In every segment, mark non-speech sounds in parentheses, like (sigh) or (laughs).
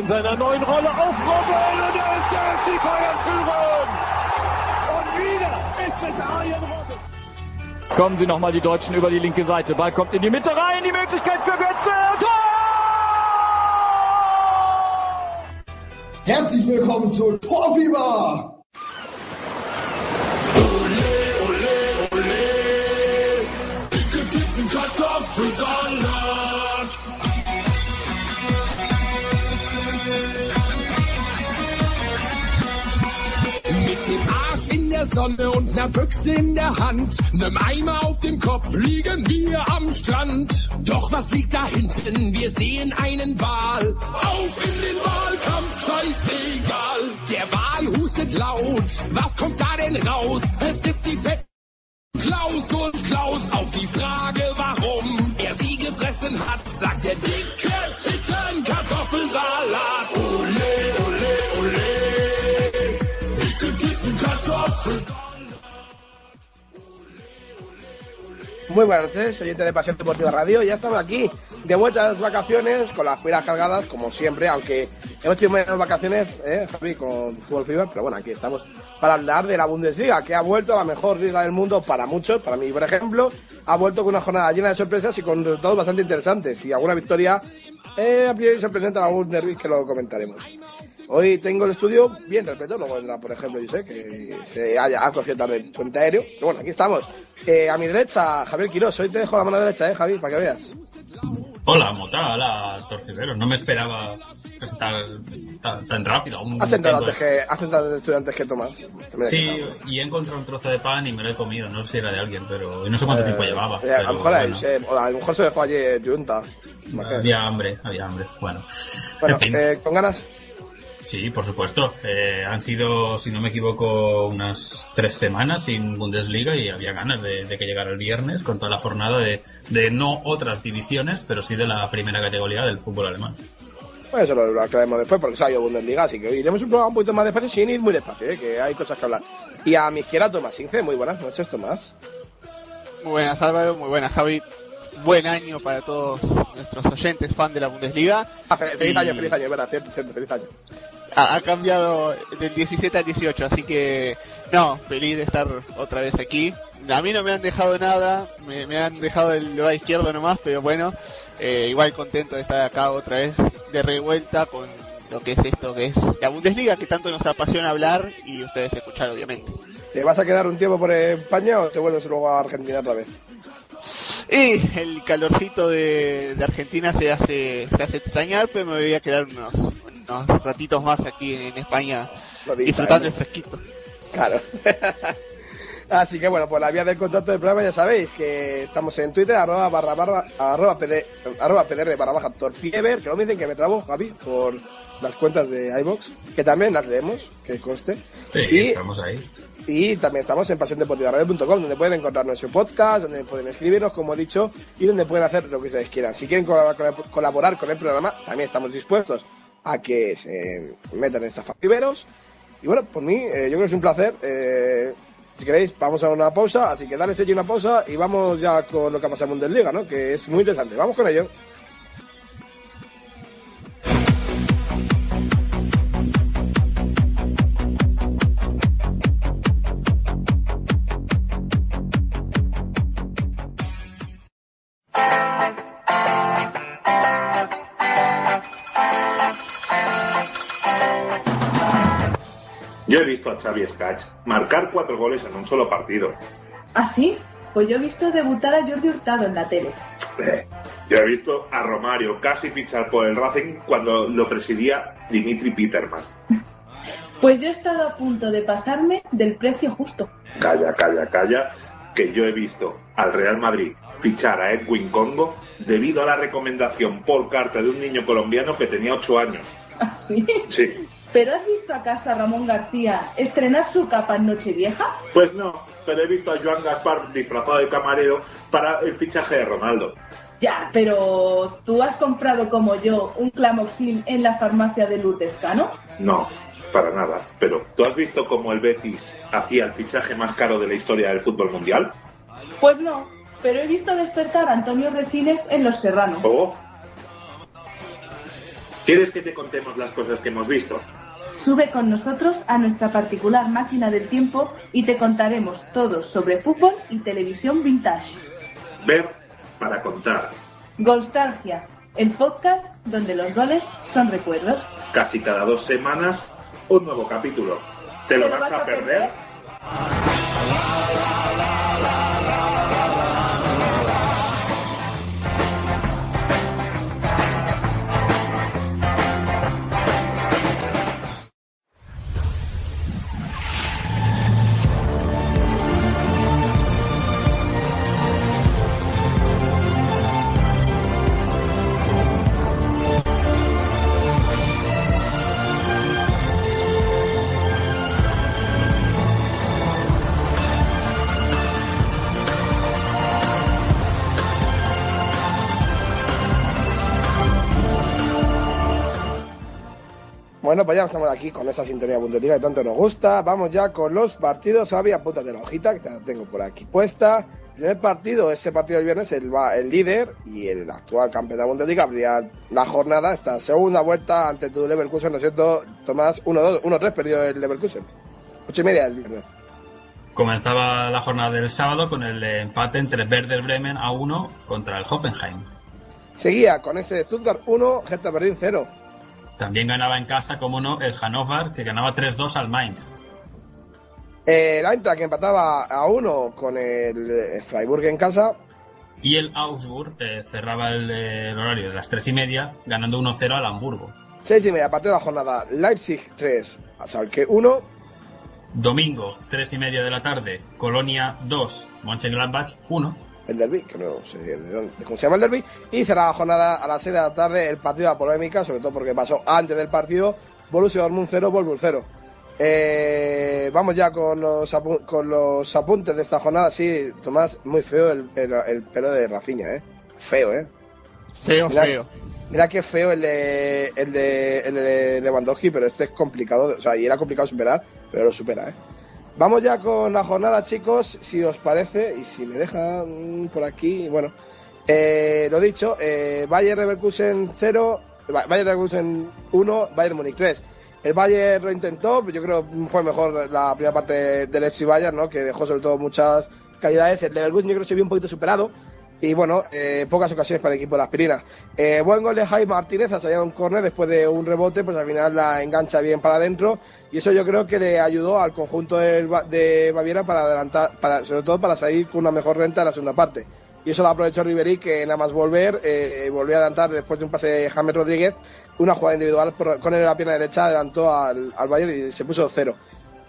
in seiner neuen Rolle auf Robben und er ist der FC Bayern führen! Und wieder ist es Arjen Robben! Kommen sie nochmal die Deutschen über die linke Seite. Ball kommt in die Mitte rein. Die Möglichkeit für Götze. Tor! Herzlich willkommen zu Torfieber! Mit Sonne und ner Büchse in der Hand, nem Eimer auf dem Kopf liegen wir am Strand. Doch was liegt da hinten? Wir sehen einen Wal. Auf in den Wahlkampf, scheißegal. Der Wal hustet laut. Was kommt da denn raus? Es ist die Fett Klaus und Klaus auf die Frage, warum er sie gefressen hat, sagt der dicke Titten Kartoffelsalat. Muy buenas noches, oyentes de Pasión Deportiva Radio. Ya estamos aquí, de vuelta a las vacaciones, con las pilas cargadas, como siempre, aunque hemos tenido menos vacaciones, ¿eh, Javi, con Fútbol Fever, pero bueno, aquí estamos para hablar de la Bundesliga, que ha vuelto a la mejor liga del mundo para muchos, para mí, por ejemplo, ha vuelto con una jornada llena de sorpresas y con resultados bastante interesantes, y alguna victoria, eh, a priori se presenta en algún derby que lo comentaremos. Hoy tengo el estudio bien vendrá, por ejemplo, José, que se haya ha cogido tarde el puente aéreo. Pero bueno, aquí estamos. Eh, a mi derecha, Javier Quirós. Hoy te dejo la mano derecha, eh, Javi, para que veas. Hola, Mota, hola, Torcedero. No me esperaba tan, tan, tan rápido. Aún Has entrado antes que, has entrado antes estudiantes que Tomás. Sí, y he encontrado un trozo de pan y me lo he comido. No sé si era de alguien, pero no sé cuánto tiempo Eh, llevaba. eh, a lo mejor bueno, o a lo mejor se dejó ayer Junta. Había hambre, había hambre. Bueno, Bueno, en fin. eh, con ganas. Sí, por supuesto. Eh, han sido, si no me equivoco, unas tres semanas sin Bundesliga y había ganas de, de que llegara el viernes con toda la jornada de, de no otras divisiones, pero sí de la primera categoría del fútbol alemán. Pues eso lo, lo aclararemos después porque se ha ido Bundesliga, así que hoy iremos un programa un poquito más despacio sin ir muy despacio, eh, que hay cosas que hablar. Y a mi izquierda, Tomás Ince. Muy buenas noches, Tomás. Muy buenas Álvaro, muy buenas Javi. Buen año para todos nuestros oyentes fan de la Bundesliga. Ah, fe- feliz Y- año, feliz año, verdad, cierto, cierto, feliz año. Ha, ha cambiado del 17 al 18, así que no, feliz de estar otra vez aquí. A mí no me han dejado nada, me, me han dejado el lugar izquierdo nomás, pero bueno, eh, igual contento de estar acá otra vez de revuelta con lo que es esto, que es la Bundesliga, que tanto nos apasiona hablar y ustedes escuchar obviamente. ¿Te vas a quedar un tiempo por España o te vuelves luego a Argentina otra vez? Y el calorcito de, de Argentina se hace, se hace extrañar, pero me voy a quedar unos, unos ratitos más aquí en, España disfrutando el fresquito. Claro. (laughs) Así que bueno, por la vía del contacto del programa ya sabéis que estamos en Twitter, arroba barra barra, arroba, PD, arroba pdr barra baja torfiever, que no me dicen que me trabo, Javi, por las cuentas de iBox, que también las leemos, que conste. Sí, y, estamos ahí. y también estamos en pasiondeportivaradio.com, donde pueden encontrar nuestro podcast, donde pueden escribirnos, como he dicho, y donde pueden hacer lo que ustedes quieran. Si quieren colaborar con el, programa, también estamos dispuestos a que se metan en esta Viveros. Y bueno, por mí, eh, yo creo que es un placer. eh, si queréis, vamos a una pausa, así que dale sello una pausa y vamos ya con lo que ha pasado en Bundesliga, ¿no? Que es muy interesante. Vamos con ello. Yo he visto a Xavi Skach marcar cuatro goles en un solo partido. ¿Ah, sí? Pues yo he visto debutar a Jordi Hurtado en la tele. Eh, Yo he visto a Romario casi fichar por el Racing cuando lo presidía Dimitri Peterman. (laughs) Pues yo he estado a punto de pasarme del precio justo. Calla, calla, calla, que yo he visto al Real Madrid fichar a Edwin Congo debido a la recomendación por carta de un niño colombiano que tenía 8 años. ¿Ah, sí? Sí, ¿Pero has visto acaso a Ramón García estrenar su capa en Nochevieja? Pues no, pero he visto a Joan Gaspar disfrazado de camarero para el fichaje de Ronaldo. Ya, pero ¿tú has comprado como yo un clamoxil en la farmacia de Lourdes Cano? No, para nada. Pero ¿tú has visto cómo el Betis hacía el fichaje más caro de la historia del fútbol mundial? Pues no, pero he visto despertar a Antonio Resines en Los Serranos. ¿Oh? ¿Quieres que te contemos las cosas que hemos visto? Sube con nosotros a nuestra particular máquina del tiempo y te contaremos todo sobre fútbol y televisión vintage. Ver para contar. Golstalgia, el podcast donde los goles son recuerdos. Casi cada dos semanas, un nuevo capítulo. ¿Te lo vas a perder? Bueno, pues ya estamos aquí con esa sintonía Bundesliga que tanto nos gusta. Vamos ya con los partidos. Xavi, apúntate la hojita que te la tengo por aquí puesta. Primer partido, ese partido del viernes, el, el líder y el actual campeón de la Bundesliga abría la jornada, esta segunda vuelta ante tu Leverkusen, ¿no es cierto? Tomás, 1-2, 1-3 perdió el Leverkusen. Ocho y media el viernes. Comenzaba la jornada del sábado con el empate entre Werder Bremen a 1 contra el Hoffenheim. Seguía con ese Stuttgart 1, Hertha Berlín 0. También ganaba en casa, como no, el Hannover, que ganaba 3-2 al Mainz. El Eintracht que empataba a 1 con el eh, Freiburg en casa. Y el Augsburg eh, cerraba el, eh, el horario de las 3 y media, ganando 1-0 al Hamburgo. Seis y media, partido de la jornada. Leipzig 3, a Schalke 1. Domingo, 3 y media de la tarde, Colonia 2, Mönchengladbach 1. El derby, que no sé de, dónde, de cómo se llama el derby, y cerraba la jornada a las 6 de la tarde el partido de la polémica, sobre todo porque pasó antes del partido, Borussia Dortmund 0, Wolfsburg 0. Eh, vamos ya con los, con los apuntes de esta jornada, sí, Tomás, muy feo el, el, el pelo de Rafinha, ¿eh? Feo, ¿eh? Feo, feo. Mira qué feo el de, el de, el de Lewandowski, pero este es complicado, o sea, y era complicado superar, pero lo supera, ¿eh? Vamos ya con la jornada, chicos, si os parece, y si me dejan por aquí, bueno, eh, lo dicho, eh, Leverkusen 0, Ba- Bayern Leverkusen 1, Bayern Múnich 3. El Bayern lo intentó, yo creo que fue mejor la primera parte del FC Bayern, ¿no? Que dejó sobre todo muchas calidades. El Leverkusen yo creo que se vio un poquito superado. Y bueno, eh, pocas ocasiones para el equipo de la aspirina. Eh, buen gol de Jaime Martínez, ha salido un córner después de un rebote, pues al final la engancha bien para adentro. Y eso yo creo que le ayudó al conjunto Ba- de Baviera para adelantar, para, sobre todo para salir con una mejor renta en la segunda parte. Y eso lo aprovechó Ribery, que nada más volver, eh, volvió a adelantar después de un pase de James Rodríguez, una jugada individual con él en la pierna derecha, adelantó al, al Bayern y se puso cero.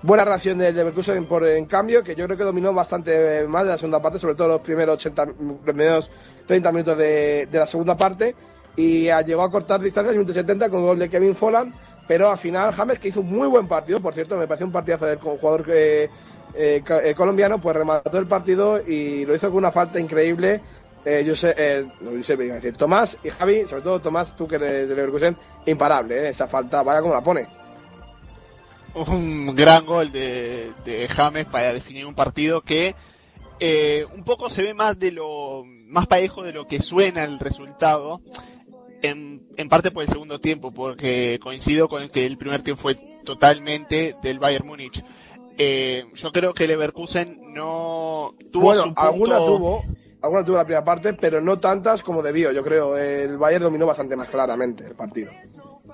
Buena reacción del Leverkusen por en cambio, que yo creo que dominó bastante más de la segunda parte, sobre todo los primeros 80, los primeros 30 minutos de, de la segunda parte, y ah, llegó a cortar distancias minuto 70 con gol de Kevin Folland, pero al final James, que hizo un muy buen partido, por cierto, me pareció un partidazo del jugador eh, eh, eh, colombiano, pues remató el partido y lo hizo con una falta increíble. Eh, yo sé, eh, yo sé, decir, Tomás y Javi, sobre todo Tomás, tú que eres de Leverkusen, imparable, eh, esa falta, vaya como la pone. Un gran gol de, de James para definir un partido que eh, un poco se ve más de lo más parejo de lo que suena el resultado en, en parte por el segundo tiempo porque coincido con que el primer tiempo fue totalmente del Bayern Múnich Eh, yo creo que Leverkusen no tuvo bueno, su punto- alguna tuvo, alguna tuvo la primera parte, pero no tantas como debió, yo creo. El Bayern dominó bastante más claramente el partido.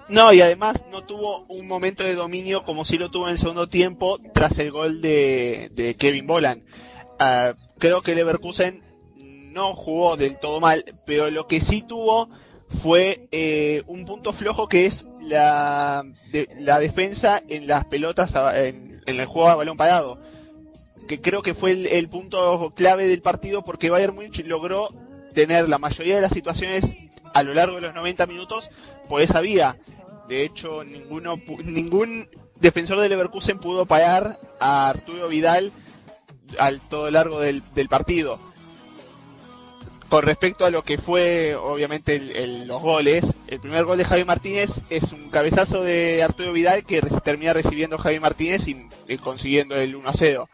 No, y además no tuvo un momento de dominio como sí lo tuvo en el segundo tiempo tras el gol de, de Kevin Bolan. Ah, creo que Leverkusen no jugó del todo mal, pero lo que sí tuvo fue eh, un punto flojo que es la, la defensa en las pelotas, en, en el juego a balón parado. Que creo que fue el, el punto clave del partido porque Bayern Múnich logró tener la mayoría de las situaciones a lo largo de los 90 minutos por esa vía. De hecho, ninguno, ningún defensor de Leverkusen pudo parar a Arturo Vidal al todo largo del, del partido. Con respecto a lo que fue, obviamente, el- los goles, el primer gol de Javi Martínez es un cabezazo de Arturo Vidal que termina recibiendo Javi Martínez y, y consiguiendo el 1 a 0.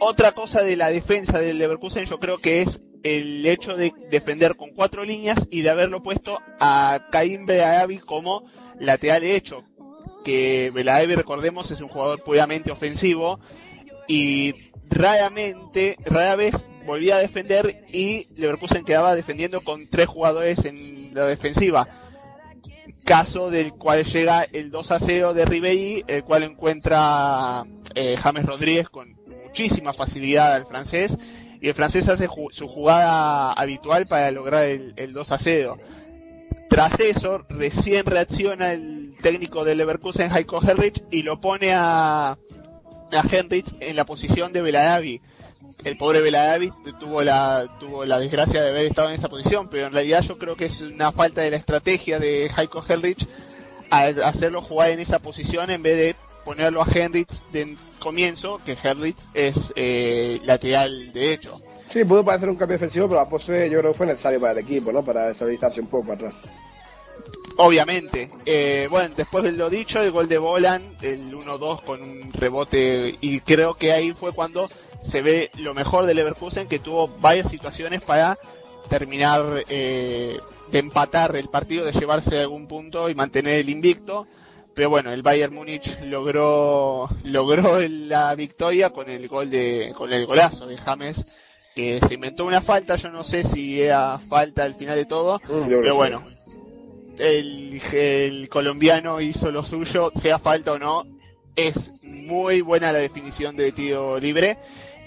Otra cosa de la defensa del Leverkusen yo creo que es el hecho de defender con cuatro líneas y de haberlo puesto a Caín Belaevi como lateral derecho. Que Belaevi, recordemos, es un jugador puramente ofensivo y raramente, rara vez volvía a defender y Leverkusen quedaba defendiendo con tres jugadores en la defensiva. Caso del cual llega el 2 a 0 de Ribery, el cual encuentra eh, James Rodríguez con muchísima facilidad al francés y el francés hace ju- su jugada habitual para lograr el, el 2 a 0. Tras eso, recién reacciona el técnico del Leverkusen, Heiko Herrich, y lo pone a, a Henrich en la posición de Beladavi. El pobre Beladavi tuvo la, tuvo la desgracia de haber estado en esa posición, pero en realidad yo creo que es una falta de la estrategia de Heiko Herrich al hacerlo jugar en esa posición en vez de ponerlo a Henrich comienzo, que Henrich es eh, lateral derecho. Sí, pudo parecer un cambio ofensivo, pero a postre yo creo que fue necesario para el equipo, ¿no? Para estabilizarse un poco atrás. Obviamente. Eh, bueno, después de lo dicho, el gol de Bolan, el 1-2 con un rebote, y creo que ahí fue cuando se ve lo mejor de Leverkusen, que tuvo varias situaciones para terminar eh, de empatar el partido, de llevarse algún punto y mantener el invicto. Pero bueno, el Bayern Múnich logró, logró la victoria con el gol de, con el golazo de James, que se inventó una falta, yo no sé si era falta al final de todo, Mm, pero bueno, el, el colombiano hizo lo suyo, sea falta o no, es muy buena la definición de tiro libre.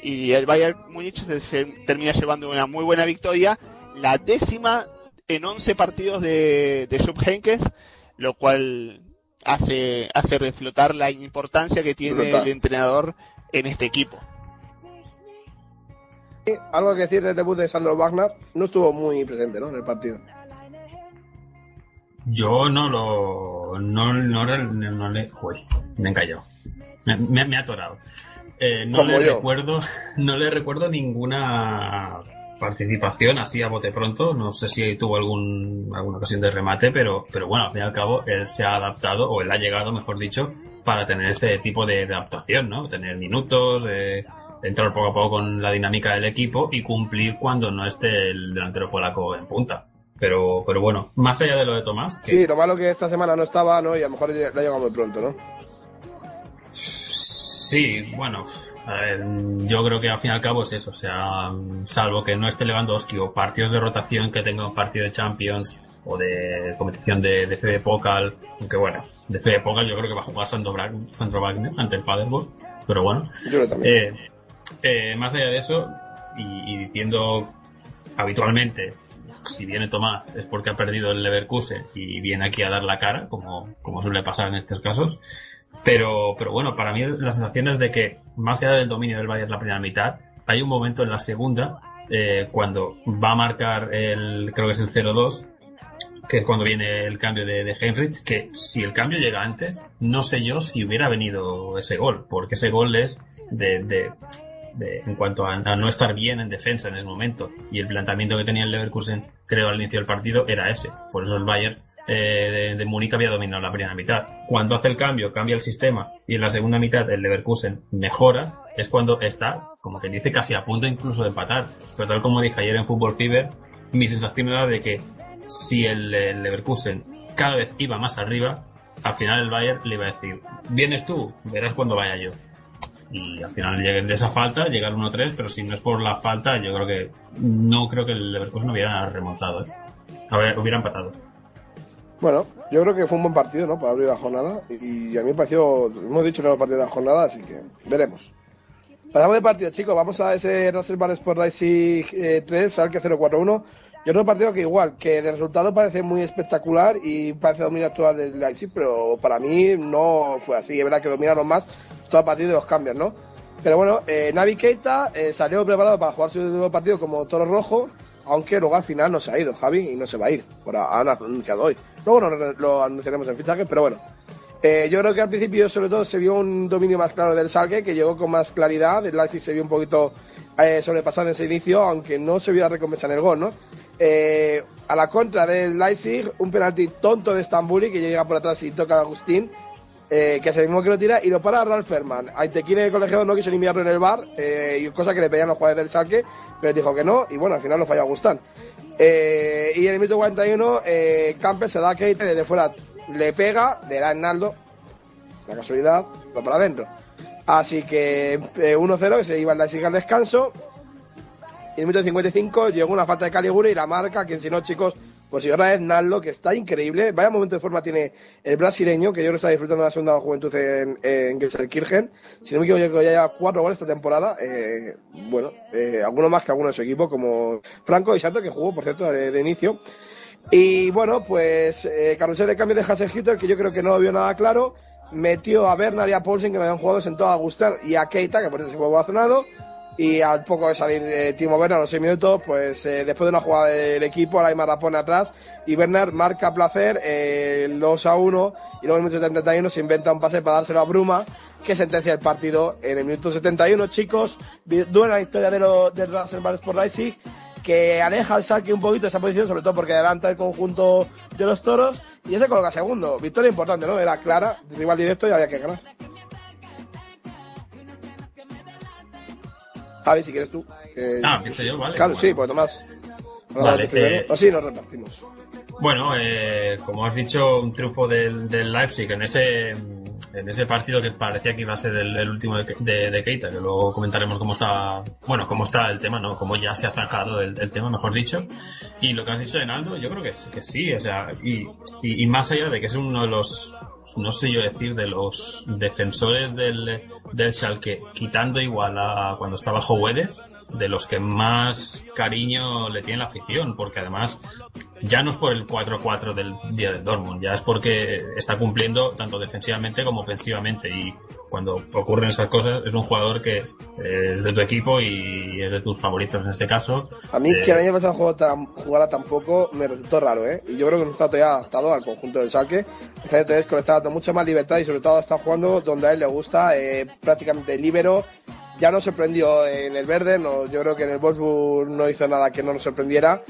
Y el Bayern Múnich se, se termina llevando una muy buena victoria, la décima en 11 partidos de, de Jupp Heynckes, lo cual hace, hace reflotar la importancia que tiene el entrenador en este equipo. Algo que decir del debut de Sandro Wagner, no estuvo muy presente, ¿no? En el partido. Yo no lo. No, no, no, no le. Joder, me he encallado. Me, me, me he atorado. Eh, no Como le yo. recuerdo. (laughs) No le recuerdo ninguna participación así a bote pronto. No sé si tuvo algún, alguna ocasión de remate, pero, pero bueno, al fin y al cabo, él se ha adaptado, o él ha llegado, mejor dicho, para tener ese tipo de, adaptación, ¿no? Tener minutos, eh, entrar poco a poco con la dinámica del equipo y cumplir cuando no esté el delantero polaco en punta. Pero, pero bueno, más allá de lo de Tomás, que Sí, lo malo que esta semana no estaba, ¿no? Y a lo mejor le ha llegado muy pronto, ¿no? (laughs) Sí, bueno, ver, yo creo que al fin y al cabo es eso, o sea, salvo que no esté Lewandowski o partidos de rotación que tenga un partido de Champions o de competición de, de FD Pokal, aunque bueno, de FD Pokal yo creo que va a jugar Sandro, Bra- Sandro Wagner ante el Paderborn, pero bueno, Yo eh, eh, más allá de eso, y, y diciendo habitualmente, si viene Tomás es porque ha perdido el Leverkusen y viene aquí a dar la cara, como, como suele pasar en estos casos. Pero, pero bueno, para mí la sensación es de que, más allá del dominio del Bayern la primera mitad, hay un momento en la segunda, eh, cuando va a marcar el, creo que es el 0-2, que es cuando viene el cambio de, de Heinrich, que si el cambio llega antes, no sé yo si hubiera venido ese gol, porque ese gol es de, de, de- en cuanto a, a no estar bien en defensa en ese momento, y el planteamiento que tenía el Leverkusen, creo, al inicio del partido, era ese. Por eso el Bayern eh, de, de Múnich había dominado la primera mitad. Cuando hace el cambio, cambia el sistema, y en la segunda mitad el Leverkusen mejora, es cuando está, como que dice, casi a punto incluso de empatar. Pero tal como dije ayer en Fútbol Fever, mi sensación era de que si el, Leverkusen cada vez iba más arriba, al final el Bayern le iba a decir, vienes tú, verás cuando vaya yo. Y al final llega de esa falta, llega el 1-3, pero si no es por la falta, yo creo que no creo que el Leverkusen hubiera remontado, ¿eh? Hubiera empatado. Bueno, yo creo que fue un buen partido, ¿no? Para abrir la jornada. Y a mí me pareció, hemos dicho que era el partido de la jornada, así que veremos. Pasamos de partido, chicos. Vamos a ese Russell Bar Sport Leipzig eh, 3, Salke 041. Yo creo partido que igual, que de resultado parece muy espectacular y parece dominio actual del Leipzig, pero para mí no fue así. Es verdad que dominaron más todo a partir de los cambios, ¿no? Pero bueno, eh, Navi Keita eh, salió preparado para jugar su nuevo partido como toro rojo aunque luego al final no se ha ido Javi y no se va a ir, por han anunciado hoy. Luego lo, anunciaremos en fichaje, pero bueno. Eh, yo creo que al principio sobre todo se vio un dominio más claro del Salque, que llegó con más claridad, el Leipzig se vio un poquito eh, sobrepasado en ese inicio, aunque no se vio la recompensa en el gol, ¿no? Eh, a la contra del Leipzig, un penalti tonto de Stambuli, que llega por atrás y toca a Agustín, eh, que es el mismo que lo tira, y lo para Ralf Ferman. En el colegiado no quiso ni en el bar, eh, cosa que le pedían los jugadores del Salque, pero dijo que no, y bueno, al final lo falló Agustán. Eh, y en el minuto 41, eh, se da a Keita desde fuera le pega, le da a Naldo, la casualidad, va para adentro. Así que eh, 1-0, que se iba en la al descanso. Y en el minuto 55 llegó una falta de Caligura y la marca, que si no, chicos, pues ahora es Naldo, que está increíble. Vaya momento de forma tiene el brasileño, que yo que está disfrutando de la segunda juventud en, en Gelsenkirchen. Si no me equivoco, ya lleva cuatro goles esta temporada. Eh, bueno, eh, alguno más que alguno de su equipo, como Franco y Santo, que jugó, por cierto, de, de inicio. Y bueno, pues eh, carrusel de cambio de Hasselhütter, que yo creo que no lo vio nada claro. Metió a Bernard y a Paulsen, que me habían jugado, sentó a Gustán y a Keita, que por eso se fue ovacionado. Y al poco de salir eh, Timo Werner a los 6 minutos, pues eh, después de una jugada del equipo, Aymar la pone atrás y Werner marca placer eh, el 2 a 1 y luego en el minuto 71 se inventa un pase para dárselo a Bruma que sentencia el partido en el minuto 71, chicos. Dura la historia de los del por Leipzig que aleja al Salque un poquito de esa posición, sobre todo porque adelanta el conjunto de los toros y ese coloca segundo. Victoria importante, ¿no? Era clara, rival directo y había que ganar. Javi, si quieres tú. que- Ah, empiezo yo, vale. Claro, Bueno. sí, pues Tomás. Vale, eh, O sí, nos repartimos. Bueno, eh, como has dicho, un triunfo del, del Leipzig en ese en ese partido que parecía que iba a ser el, el último de, de, de Keita, que luego comentaremos cómo está, bueno, cómo está el tema, ¿no? Cómo ya se ha zanjado el, el tema, mejor dicho. Y lo que has dicho de Naldo, yo creo que, que sí, o sea, y, y, y más allá de que es uno de los, no sé yo decir, de los defensores del, del Schalke, quitando igual a cuando estaba Jovedes, de los que más cariño le tiene la afición, porque además ya no es por el 4-4 del día del Dortmund, ya es porque está cumpliendo tanto defensivamente como ofensivamente y cuando ocurren esas cosas es un jugador que eh, es de tu equipo y es de tus favoritos en este caso. A mí Eh, que el año pasado jugara tampoco me resultó raro, ¿eh? Y yo creo que no está todavía adaptado al conjunto del Salque. Este año le está dando mucha más libertad y sobre todo está jugando donde a él le gusta, eh, prácticamente libero. Ya nos sorprendió en el verde, no, yo creo que en el Wolfsburg no hizo nada que no nos sorprendiera.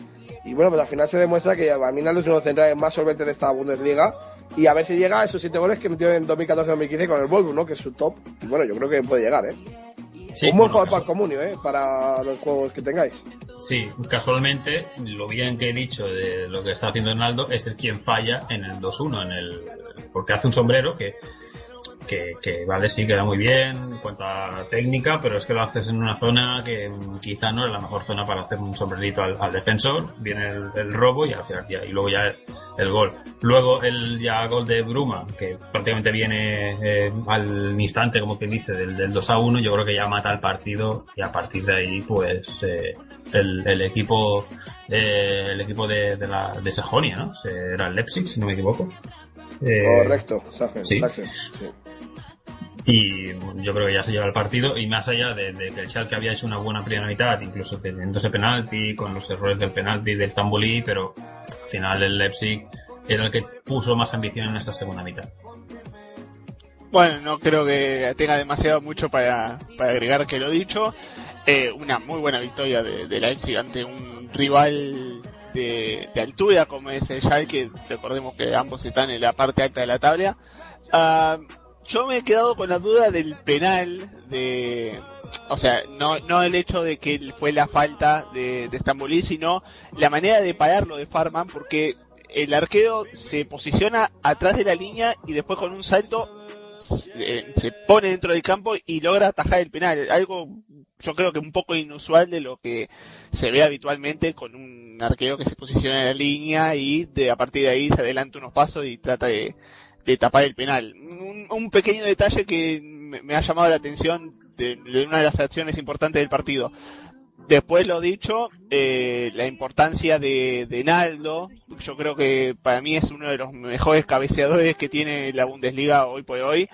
Y bueno, pues al final se demuestra que a mí Naldo es uno de los centrales más solventes de esta Bundesliga. Y a ver si llega a esos siete goles que metió en 2014-2015 con el Wolfsburg, ¿no? Que es su top. Y bueno, yo creo que puede llegar, ¿eh? sí, Un buen bueno, jugador para el comunio, ¿eh? Para los juegos que tengáis. Sí, casualmente, lo bien que he dicho de lo que está haciendo Ronaldo es el quien falla en el 2-1, en el, porque hace un sombrero que, que, que vale, sí, queda muy bien en cuanto a técnica, pero es que lo haces en una zona que quizá no es la mejor zona para hacer un sombrerito al, al defensor, viene el, el robo y al final y luego ya el, el gol. Luego el ya gol de Bruma, que prácticamente viene eh, al instante, como quien dice, del, del 2 a 1, yo creo que ya mata el partido y a partir de ahí, pues, eh, el, el equipo, eh, el equipo de, de la, de Sajonia, ¿no? Era el Leipzig, si no me equivoco. Eh, Correcto, sí. Sachsen, sí. Y yo creo que ya se lleva el partido y más allá de, de que el Schalke había hecho una buena primera mitad, incluso teniendo ese penalti, con los errores del penalti del Zambulí, pero al final el Leipzig era el que puso más ambición en esa segunda mitad. Bueno, no creo que tenga demasiado mucho para, para agregar que lo dicho. Eh, una muy buena victoria de, de Leipzig ante un rival de, altura como es el Schalke. Recordemos que ambos están en la parte alta de la tabla. Ah, yo me he quedado con la duda del penal de... O sea, no, no el hecho de que fue la falta de, de sino la manera de pararlo de Farman, porque el arquero se posiciona atrás de la línea y después con un salto eh, se pone dentro del campo y logra atajar el penal. Algo yo creo que un poco inusual de lo que se ve habitualmente con un arquero que se posiciona en la línea y de, a partir de ahí se adelanta unos pasos y trata de, de tapar el penal. Un, un pequeño detalle que me, me ha llamado la atención de, una de las acciones importantes del partido. Después lo dicho, eh, la importancia de, de Naldo, yo creo que para mí es uno de los mejores cabeceadores que tiene la Bundesliga hoy por hoy.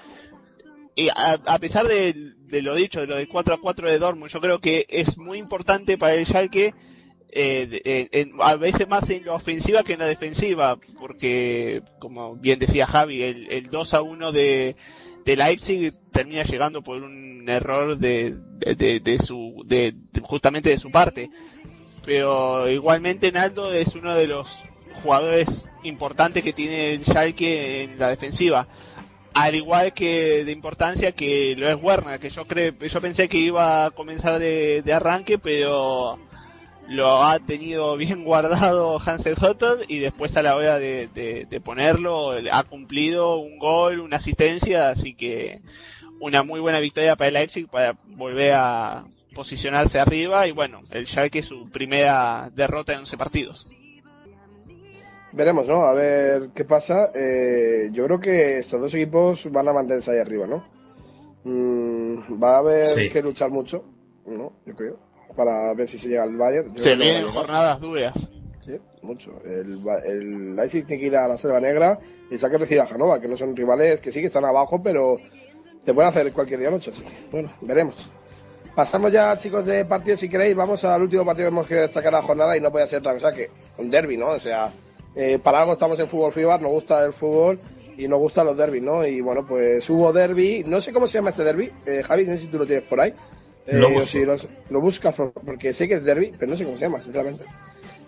Y a, a pesar de, de lo dicho, de lo del 4 a 4 de Dortmund, yo creo que es muy importante para el Schalke eh, a veces más en la ofensiva que en la defensiva, porque como bien decía Javi, el, el 2 a 1 de, de Leipzig termina llegando por un error de, de, de su, de, justamente de su parte. Pero igualmente Naldo es uno de los jugadores importantes que tiene el Schalke en la defensiva. Al igual que de importancia que lo es Werner, que yo creo, yo pensé que iba a comenzar de, de arranque, pero lo ha tenido bien (laughs) guardado Hansel Hutton y después a la hora de, de, ponerlo ha cumplido un gol, una asistencia, así que una muy buena victoria para el Leipzig para volver a posicionarse arriba y bueno, el Schalke su primera derrota en 11 partidos. Veremos, ¿no? A ver qué pasa. Eh, yo creo que estos dos equipos van a mantenerse ahí arriba, ¿no? Mm, va a haber que luchar mucho, ¿no? Yo creo para ver si se llega al Bayern. se vienen jornadas duras. Sí, mucho. El, el Leipzig tiene que ir a la Selva Negra y saque recibir a Hanova, que no son rivales que sí que están abajo, pero te pueden hacer cualquier día noche. Así que, bueno, veremos. Pasamos ya, chicos, de partido, si queréis. Vamos al último partido que hemos que destacar la jornada y no puede ser otra cosa que un derby, ¿no? O sea, eh, para algo estamos en Fútbol FIBA, nos gusta el fútbol y nos gustan los derbis, ¿no? Y bueno, pues hubo derby. No sé cómo se llama este derby. Eh, Javi, no sé si tú lo tienes por ahí. Lo, eh, lo, buscas porque sé que es derby, pero no sé cómo se llama, sinceramente.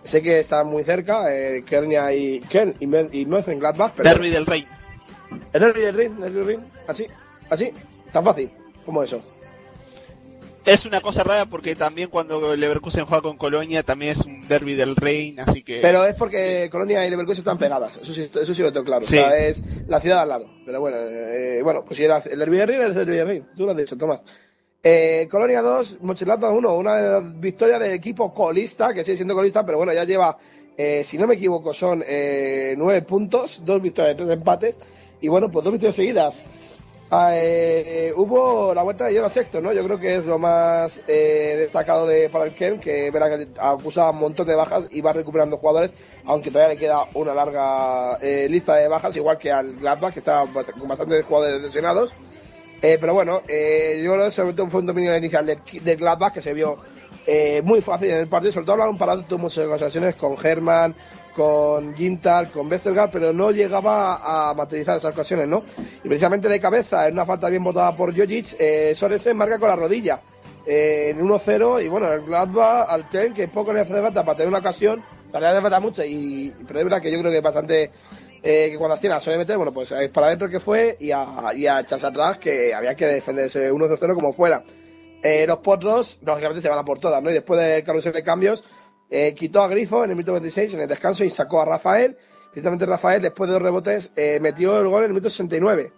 Sé que está muy cerca, eh, Kernia y Ken y, y Gladbach. Pero derby del Rey. El derby del Rey, derby del Rey. Así, así, tan fácil como eso. Es una cosa rara porque también cuando Leverkusen juega con Colonia también es un derby del Rey, así que... Pero es porque Colonia y Leverkusen están pegadas, eso sí, eso sí lo tengo claro. O sea, es la ciudad al lado. Pero bueno, eh, bueno, pues si era el derby del Rey, era el derby del Rey. Tú lo has dicho, Tomás. Eh, Colonia 2, Mochilata 1, una victoria del equipo colista, que sigue siendo colista, pero bueno, ya lleva, eh, si no me equivoco, son eh, nueve puntos, dos victorias, tres empates, y bueno, pues dos victorias seguidas. Ah, eh, hubo la vuelta de Jonas Sexto, ¿no? Yo creo que es lo más destacado de para el Ken, que verá que acusaba un montón de bajas y va recuperando jugadores, aunque todavía le queda una larga lista de bajas, igual que al Gladbach, que está con bastantes jugadores lesionados. Eh, pero bueno, eh, yo creo que sobre todo fue un dominio inicial del, Gladbach que se vio eh, muy fácil en el partido. Sobre todo hablaron para muchas ocasiones con Herman, con Gintal, con Westergaard, pero no llegaba a materializar esas ocasiones, ¿no? Y precisamente de cabeza, en una falta bien votada por Jojic, eh, Sorensen marca con la rodilla eh, en 1-0. Y bueno, el Gladbach al tren, que poco le hace falta para tener una ocasión, le hace falta mucho, y, pero es verdad que yo creo que es bastante eh, que cuando Astina suele meter, bueno, pues es para adentro que fue y a, y a echarse atrás que había que defenderse 1-0 como fuera. Eh, los potros, lógicamente, se van a por todas, ¿no? Y después del carrusel de cambios, eh, quitó a Grifo en el minuto 26 en el descanso y sacó a Rafael. Precisamente Rafael, después de dos rebotes, eh, metió el gol en el minuto 69.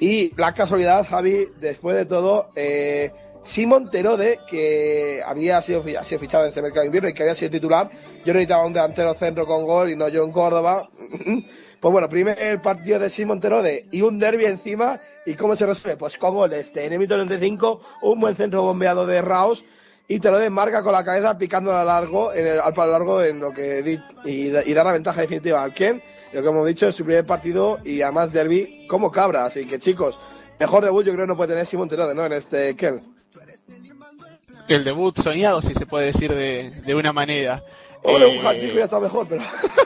Y la casualidad, Javi, después de todo, eh, Simón Terode, que había sido, fichado en ese mercado de invierno y que había sido titular, yo necesitaba un delantero centro con gol y no yo en Córdoba. (laughs) pues bueno, primer partido de Simón Terode y un derby encima. ¿Y cómo se resuelve? Pues con goles. En el 95, un buen centro bombeado de Raos y Terode marca con la cabeza picando el, al palo largo en lo que y, da la ventaja definitiva al Ken. Lo que hemos dicho es su primer partido y además derby como cabra. Así que chicos, mejor debut yo creo que no puede tener Simón Terode, ¿no? En este Ken el debut soñado, si se puede decir de, de una manera. Un hubiera estado mejor, pero.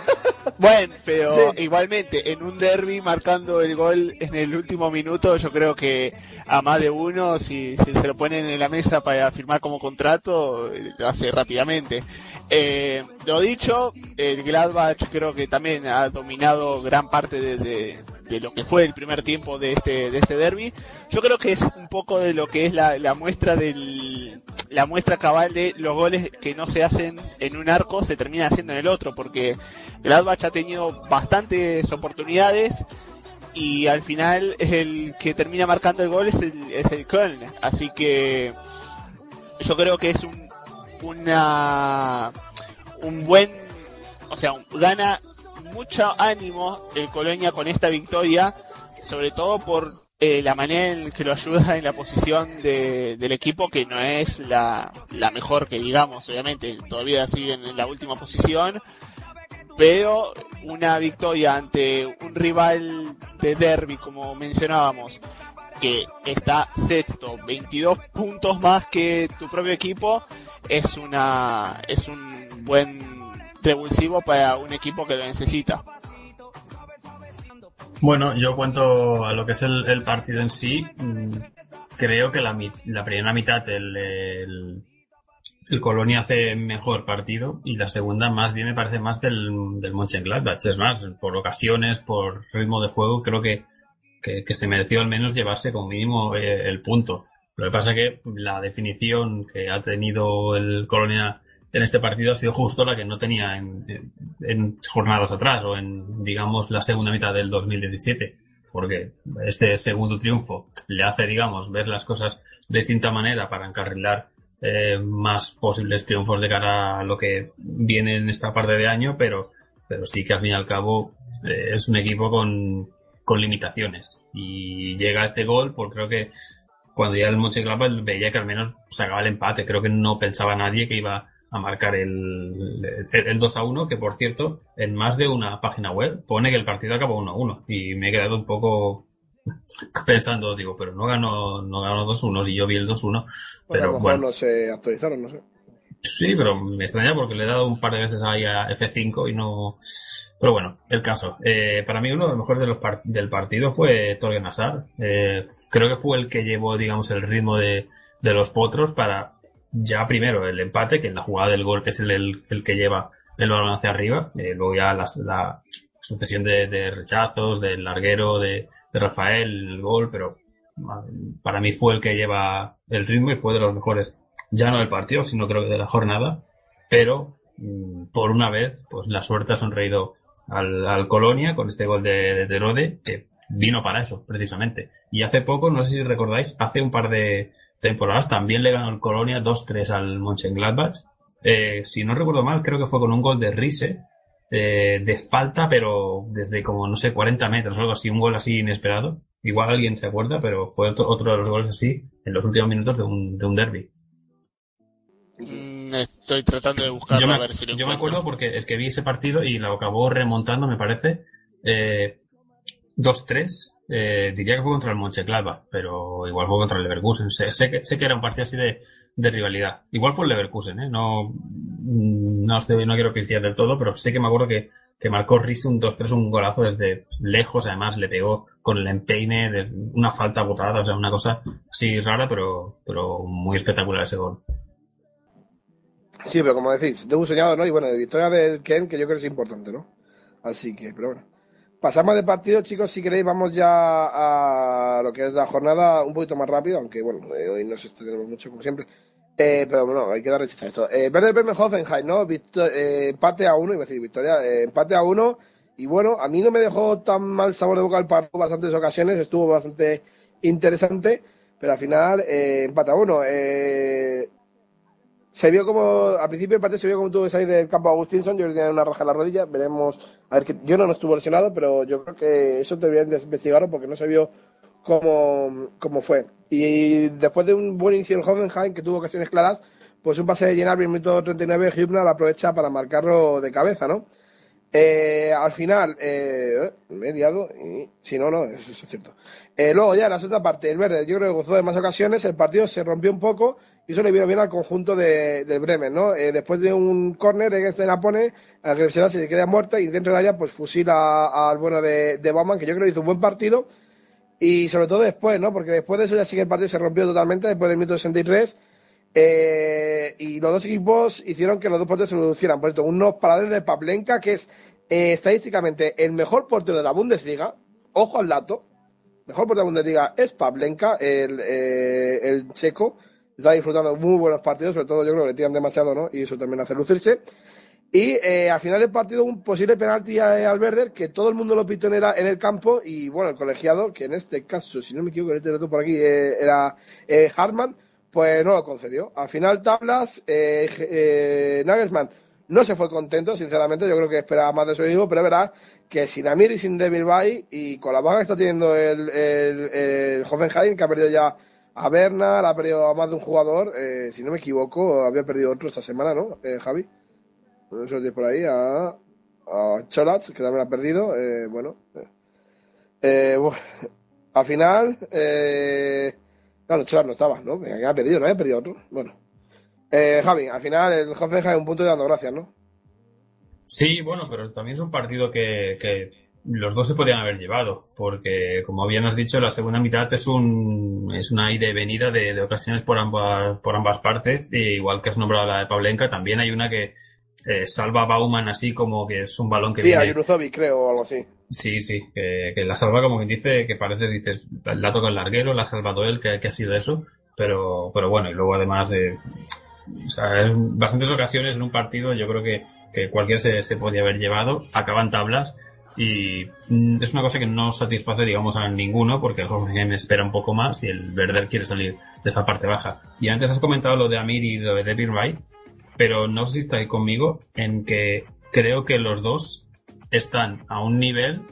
(laughs) bueno, pero igualmente, en un derby marcando el gol en el último minuto, yo creo que a más de uno, si, se lo ponen en la mesa para firmar como contrato, lo hace rápidamente. Eh, lo dicho, el Gladbach creo que también ha dominado gran parte de, de lo que fue el primer tiempo de este de este derby. Yo creo que es un poco de lo que es la, la muestra del la muestra cabal de los goles que no se hacen en un arco se terminan haciendo en el otro porque Gladbach ha tenido bastantes oportunidades y al final el que termina marcando el gol es el, es el Köln. Así que yo creo que es un una un buen o sea, gana mucho ánimo el Colonia con esta victoria, sobre todo por eh, la manera en que lo ayuda en la posición de, del equipo, que no es la, mejor que digamos, obviamente, todavía siguen en la última posición, pero una victoria ante un rival de derby, como mencionábamos, que está sexto, 22 puntos más que tu propio equipo, es una es un buen revulsivo para un equipo que lo necesita. Bueno, yo cuento a lo que es el, partido en sí. mm, Creo que la, la primera mitad el, el, el Colonia hace mejor partido y la segunda más bien me parece más del, del Mönchengladbach. Es más, por ocasiones, por ritmo de juego, creo que, que, que se mereció al menos llevarse como mínimo eh, el punto. Lo que pasa es que la definición que ha tenido el Colonia en este partido ha sido justo la que no tenía en, en- jornadas atrás o en, digamos, la segunda mitad del 2017. Porque este segundo triunfo le hace, digamos, ver las cosas de distinta manera para encarrilar eh, más posibles triunfos de cara a lo que viene en esta parte de año, pero, pero sí que al fin y al cabo eh, es un equipo con, con limitaciones. Y llega este gol, pues creo que cuando ya el Mönchengladbach veía que al menos sacaba el empate. Creo que no pensaba nadie que iba a marcar el, el, el 2 a 1, que por cierto, en más de una página web pone que el partido acabó 1 a 1. Y me he quedado un poco (laughs) pensando, digo, pero no ganó, no ganó 2 1 si yo vi el 2 1. Bueno, a Pero lo mejor bueno, no se actualizaron, no sé. Sí, pero me extraña porque le he dado un par de veces ahí a F5 y no. Pero bueno, el caso. Eh, para mí uno de los mejores de los par- del partido fue Torgen Hazard. Eh, creo que fue el que llevó, digamos, el ritmo de, de los potros para ya primero el empate, que en la jugada del gol que es el, el, el que lleva el balón hacia arriba. Eh, luego ya las- la sucesión de, de rechazos, del larguero de, de Rafael, el gol, pero para mí fue el que lleva el ritmo y fue de los mejores ya no del partido, sino creo que de la jornada, pero mm, por una vez, pues la suerte ha sonreído al, al Colonia con este gol de, de Terode, que vino para eso, precisamente. Y hace poco, no sé si recordáis, hace un par de temporadas también le ganó el Colonia 2-3 al Mönchengladbach. Eh, si no recuerdo mal, creo que fue con un gol de Riese, eh, de falta, pero desde como, no sé, 40 metros o algo así, un gol así inesperado. Igual alguien se acuerda, pero fue otro, otro de los goles así en los últimos minutos de un, de un derby. Mm, estoy tratando de buscarlo Yo me, a ver si lo yo me acuerdo porque es que vi ese partido y lo acabó remontando, me parece, eh, 2-3. Eh, diría que fue contra el Mönchengladbach, pero igual fue contra el Leverkusen. Sé, que, sé que era un partido así de, de rivalidad. Igual fue el Leverkusen, ¿eh? No, mm, no, estoy- no quiero coincidir del todo, pero sé que me acuerdo que, que marcó Riese un 2-3, un golazo desde lejos, además le pegó con el empeine, de una falta botada, o sea, una cosa así rara, pero, pero muy espectacular ese gol. Sí, pero como decís, debut soñado, ¿no? Y bueno, de victoria del Ken, que yo creo que es importante, ¿no? Así que, pero bueno. Pasamos de partido, chicos, si queréis, vamos ya a lo que es la jornada un poquito más rápido, aunque bueno, eh, hoy nos extendemos mucho, como siempre. Eh, pero bueno, hay que darle chicha a esto. Eh, Werder Bremen Hoffenheim, ¿no? Victo- eh, empate a uno, iba a decir victoria, eh, empate a uno. Y bueno, a mí no me dejó tan mal sabor de boca el partido bastantes ocasiones, estuvo bastante interesante, pero al final empate a uno. Eh, se vio como, al principio del partido se vio como tuvo que salir del campo Agustinson, yo creo que tenía una raja en la rodilla, veremos, a ver que yo no, no estuvo lesionado, pero yo creo que eso deberían de investigarlo porque no se vio cómo, cómo fue. Y después de un buen inicio del Hoffenheim, que tuvo ocasiones claras, pues un pase de llenar, minuto 39, Hübner aprovecha para marcarlo de cabeza, ¿no? Eh, al final, eh, y si no, no, eso, eso es cierto. Eh, luego ya, la segunda parte, el verde, yo creo que gozó de más ocasiones, el partido se rompió un poco y eso le vino bien al conjunto de, del Bremen, ¿no? Eh, después de un córner, que se la pone, a que se queda muerta y dentro del área, pues fusila al bueno de, de Baumann, que yo creo que hizo un buen partido y sobre todo después, ¿no? Porque después de eso ya sí que el partido se rompió totalmente, después del minuto 63. Eh, y los dos equipos hicieron que los dos porteros se reducieran. Por esto, unos paladines de Pavlenka, que es eh, estadísticamente el mejor portero de la Bundesliga. Ojo al dato. Mejor portero de la Bundesliga es Pavlenka, el, eh, el checo. Está disfrutando muy buenos partidos, sobre todo yo creo que le tiran demasiado, ¿no? Y eso también hace lucirse. Y eh, al final del partido un posible penalti a- al Werder que todo el mundo lo pitó en el, en el campo y bueno, el colegiado, que en este caso, si no me equivoco, este dato por aquí eh, era eh, Hartmann, pues no lo concedió. Al final tablas, eh, eh, Nagelsmann no se fue contento, sinceramente, yo creo que esperaba más de su hijo, pero verdad que sin Amir y sin Devil Bay y con la baja que está teniendo el, el, el Hoffenheim, que ha perdido ya a Bernal, ha perdido a más de un jugador, eh, si no me equivoco, había perdido otro esta semana, ¿no, eh, Javi? No sé si por ahí, a, a que también ha perdido. eh, bueno, eh, eh, bu- (laughs) al final, eh, claro, Cholats no estaba, ¿no? Que había perdido, no había perdido otro. Bueno, Javi, al final el Hoffenheim un punto y dando gracias, ¿no? Sí, bueno, pero también es un partido que, que los dos se podían haber llevado, porque como bien has dicho, la segunda mitad es un es una ida y venida de, de ocasiones por ambas por ambas partes, y igual que has nombrado la de Pavlenka, también hay una que eh, salva a Bauman así como que es un balón que Sí, a viene Juruzovic, creo, o algo así. Sí, sí, que, que la salva como que dice, que parece, dices, la toca el larguero, la ha salvado él, que, que ha sido eso, pero, pero bueno, y luego además de, o sea, en bastantes ocasiones en un partido yo creo que, que cualquiera se, se podía haber llevado, acaban tablas, y mm, es una cosa que no satisface, digamos, a ninguno, porque el Hoffenheim espera un poco más y el Werder quiere salir de esa parte baja. Y antes has comentado lo de Amir y lo de David Wright, pero no sé si estáis conmigo en que creo que los dos están a un nivel,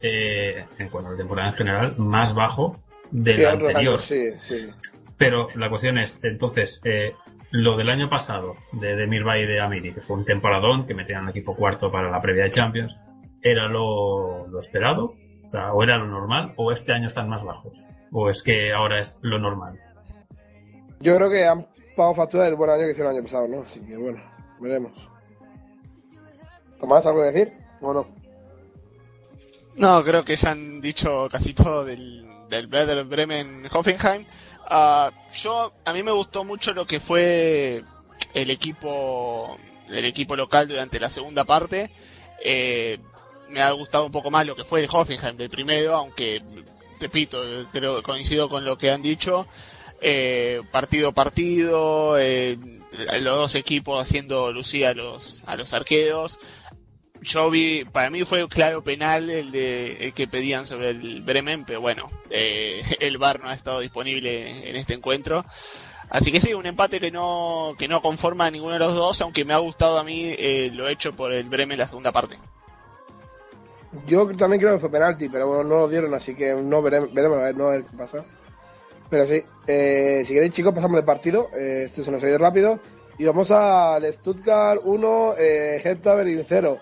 eh, en cuanto a la temporada en general, más bajo del Sí, anterior. sí, sí. Pero la cuestión es, entonces, eh, lo del año pasado, de Demir Bay y de Amiri, que fue un temporadón, que metían al equipo cuarto para la previa de Champions, ¿era lo, lo esperado? O sea, o era lo normal, o este año están más bajos. O es que ahora es lo normal. Yo creo que han pagado factura del buen año que hicieron el año pasado, ¿no? Así que bueno, veremos. ¿Tomás algo que decir? Bueno, No, creo que ya han dicho casi todo del, del Werder Bremen Hoffenheim. Ah, yo, a mí me gustó mucho lo que fue el equipo, el equipo local durante la segunda parte. Eh, me ha gustado un poco más lo que fue el Hoffenheim del primero, aunque, repito, creo, coincido con lo que han dicho. Eh, partido partido, eh, los dos equipos haciendo lucía a los, a los arqueros yo vi, para mí fue claro penal el de el que pedían sobre el Bremen, pero bueno, eh, (laughs) el VAR no ha estado disponible en este encuentro. Así que sí, un empate que no, que no conforma a ninguno de los dos, aunque me ha gustado a mí eh, lo hecho por el Bremen en la segunda parte. Yo también creo que fue penalti, pero bueno, no lo dieron, así que no veremos, veremos a ver, no a ver qué pasa. Pero sí, eh, si queréis chicos, pasamos de partido. Eh, este se nos ha ido rápido. Y vamos al Stuttgart 1, eh, Hertha Berlin 0.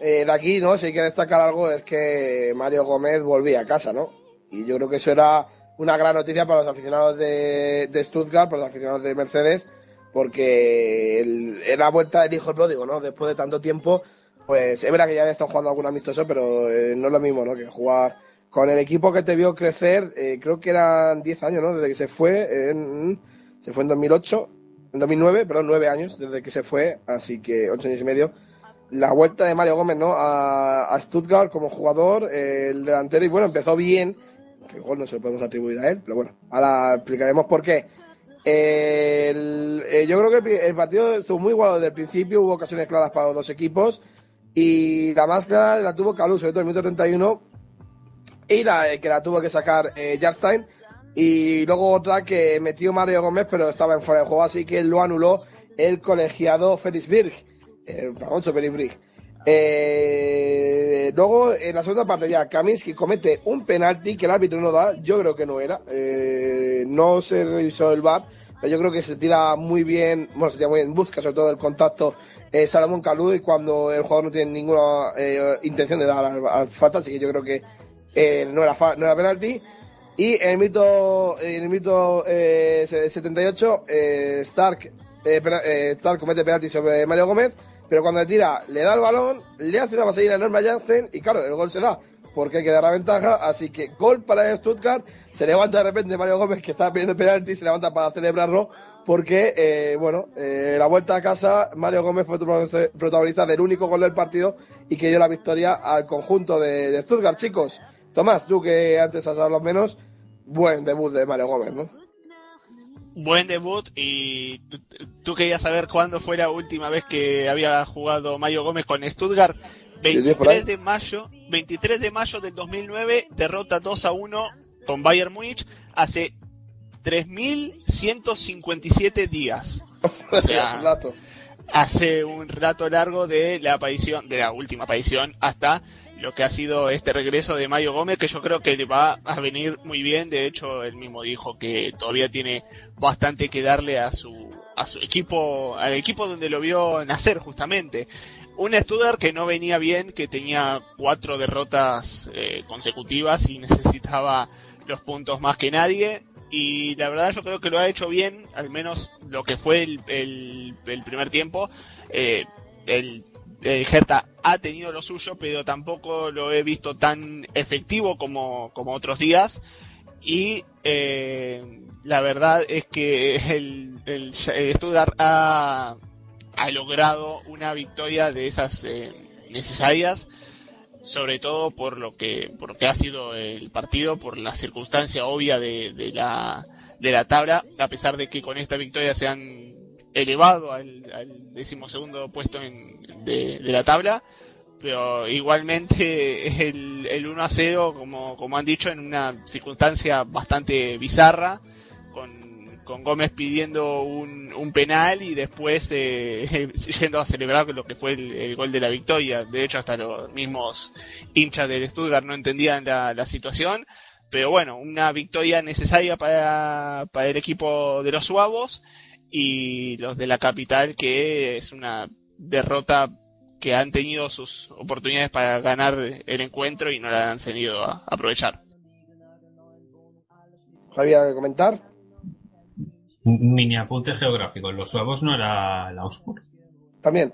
Eh, de aquí, ¿no? Si hay que destacar algo es que Mario Gómez volvía a casa, ¿no? Y yo creo que eso era una gran noticia para los aficionados de, de Stuttgart, para los aficionados de Mercedes, porque el- era vuelta del hijo pródigo, ¿no? Después de tanto tiempo, pues es verdad que ya había estado jugando algún amistoso, pero eh, no es lo mismo, ¿no? Que jugar con el equipo que te vio crecer, eh, creo que eran 10 años, ¿no? Desde que se fue, en- se fue en 2008, en 2009, perdón, 9 años desde que se fue, así que 8 años y medio la vuelta de Mario Gómez ¿no? a, a Stuttgart como jugador, eh, el delantero, y bueno, empezó bien, que gol no se lo podemos atribuir a él, pero bueno, ahora explicaremos por qué. El- eh, yo creo que el, el partido estuvo muy igualado desde el principio, hubo ocasiones claras para los dos equipos, y la más clara la tuvo Calú, sobre todo en el minuto 31, y la eh, que la tuvo que sacar eh, Jarstein, y luego otra que metió Mario Gómez, pero estaba en fuera de juego, así que lo anuló el colegiado Felix Birg el famoso Felix Birg. Eh, luego, en la segunda parte ya, Kaminsky comete un penalti que el árbitro no da, yo creo que no era, eh, no se revisó el VAR, yo creo que se tira muy bien, bueno, se tira muy bien, busca sobre todo el contacto eh, Salomón Calú y cuando el jugador no tiene ninguna eh, intención de dar al, al falta, así que yo creo que eh, no, era fa- no era penalti. Y en el mito, en el mito eh, 78, eh, Stark, pena- Stark comete penalti sobre Mario Gómez, pero cuando le tira, le da el balón, le hace una pasadilla enorme a Janssen y claro, el gol se da porque hay que dar la ventaja, así que gol para Stuttgart, se levanta de repente Mario Gómez que estaba pidiendo penalti, se levanta para celebrarlo porque, eh, bueno, eh, la vuelta a casa, Mario Gómez fue protagonista del único gol del partido y que dio la victoria al conjunto de, de Stuttgart, chicos. Tomás, tú que antes has hablado menos, buen debut de Mario Gómez, ¿no? Buen debut y tú, tú querías saber cuándo fue la última vez que había jugado Mario Gómez con Stuttgart. Sí, diez por ahí. 23 de mayo, 23 de mayo del 2009, derrota 2 a 1 con Bayern Múnich hace 3.157 días. O sea, hace un rato largo de la aparición, de la última aparición, hasta lo que ha sido este regreso de Mario Gómez, que yo creo que le va a venir muy bien. De hecho, él mismo dijo que todavía tiene bastante que darle a su, a su equipo, al equipo donde lo vio nacer justamente. Un Stuttgart que no venía bien, que tenía cuatro derrotas eh, consecutivas y necesitaba los puntos más que nadie. y la verdad yo creo que lo ha hecho bien, al menos lo que fue el, el, primer tiempo. Eh, el, el ha tenido lo suyo, pero tampoco lo he visto tan efectivo como, como otros días. Y eh, la verdad es que el, el, el ha, ha logrado una victoria de esas eh, necesarias sobre todo por lo que por lo que ha sido el partido por la circunstancia obvia de, la de la tabla a pesar de que con esta victoria se han elevado al, decimosegundo puesto en, de, de, la tabla pero igualmente (laughs) el, el 1 a 0 como, como han dicho en una circunstancia bastante bizarra con con Gómez pidiendo un, penal y después eh, (laughs) yendo a celebrar lo que fue el, gol de la victoria. De hecho, hasta los mismos hinchas del Stuttgart no entendían la, la situación. Pero bueno, una victoria necesaria para, para el equipo de los suavos y los de la capital, que es una derrota que han tenido sus oportunidades para ganar el encuentro y no la han tenido a aprovechar. Javier, comentar? Mini apunte geográfico. Los suavos no era el Augsburg. También.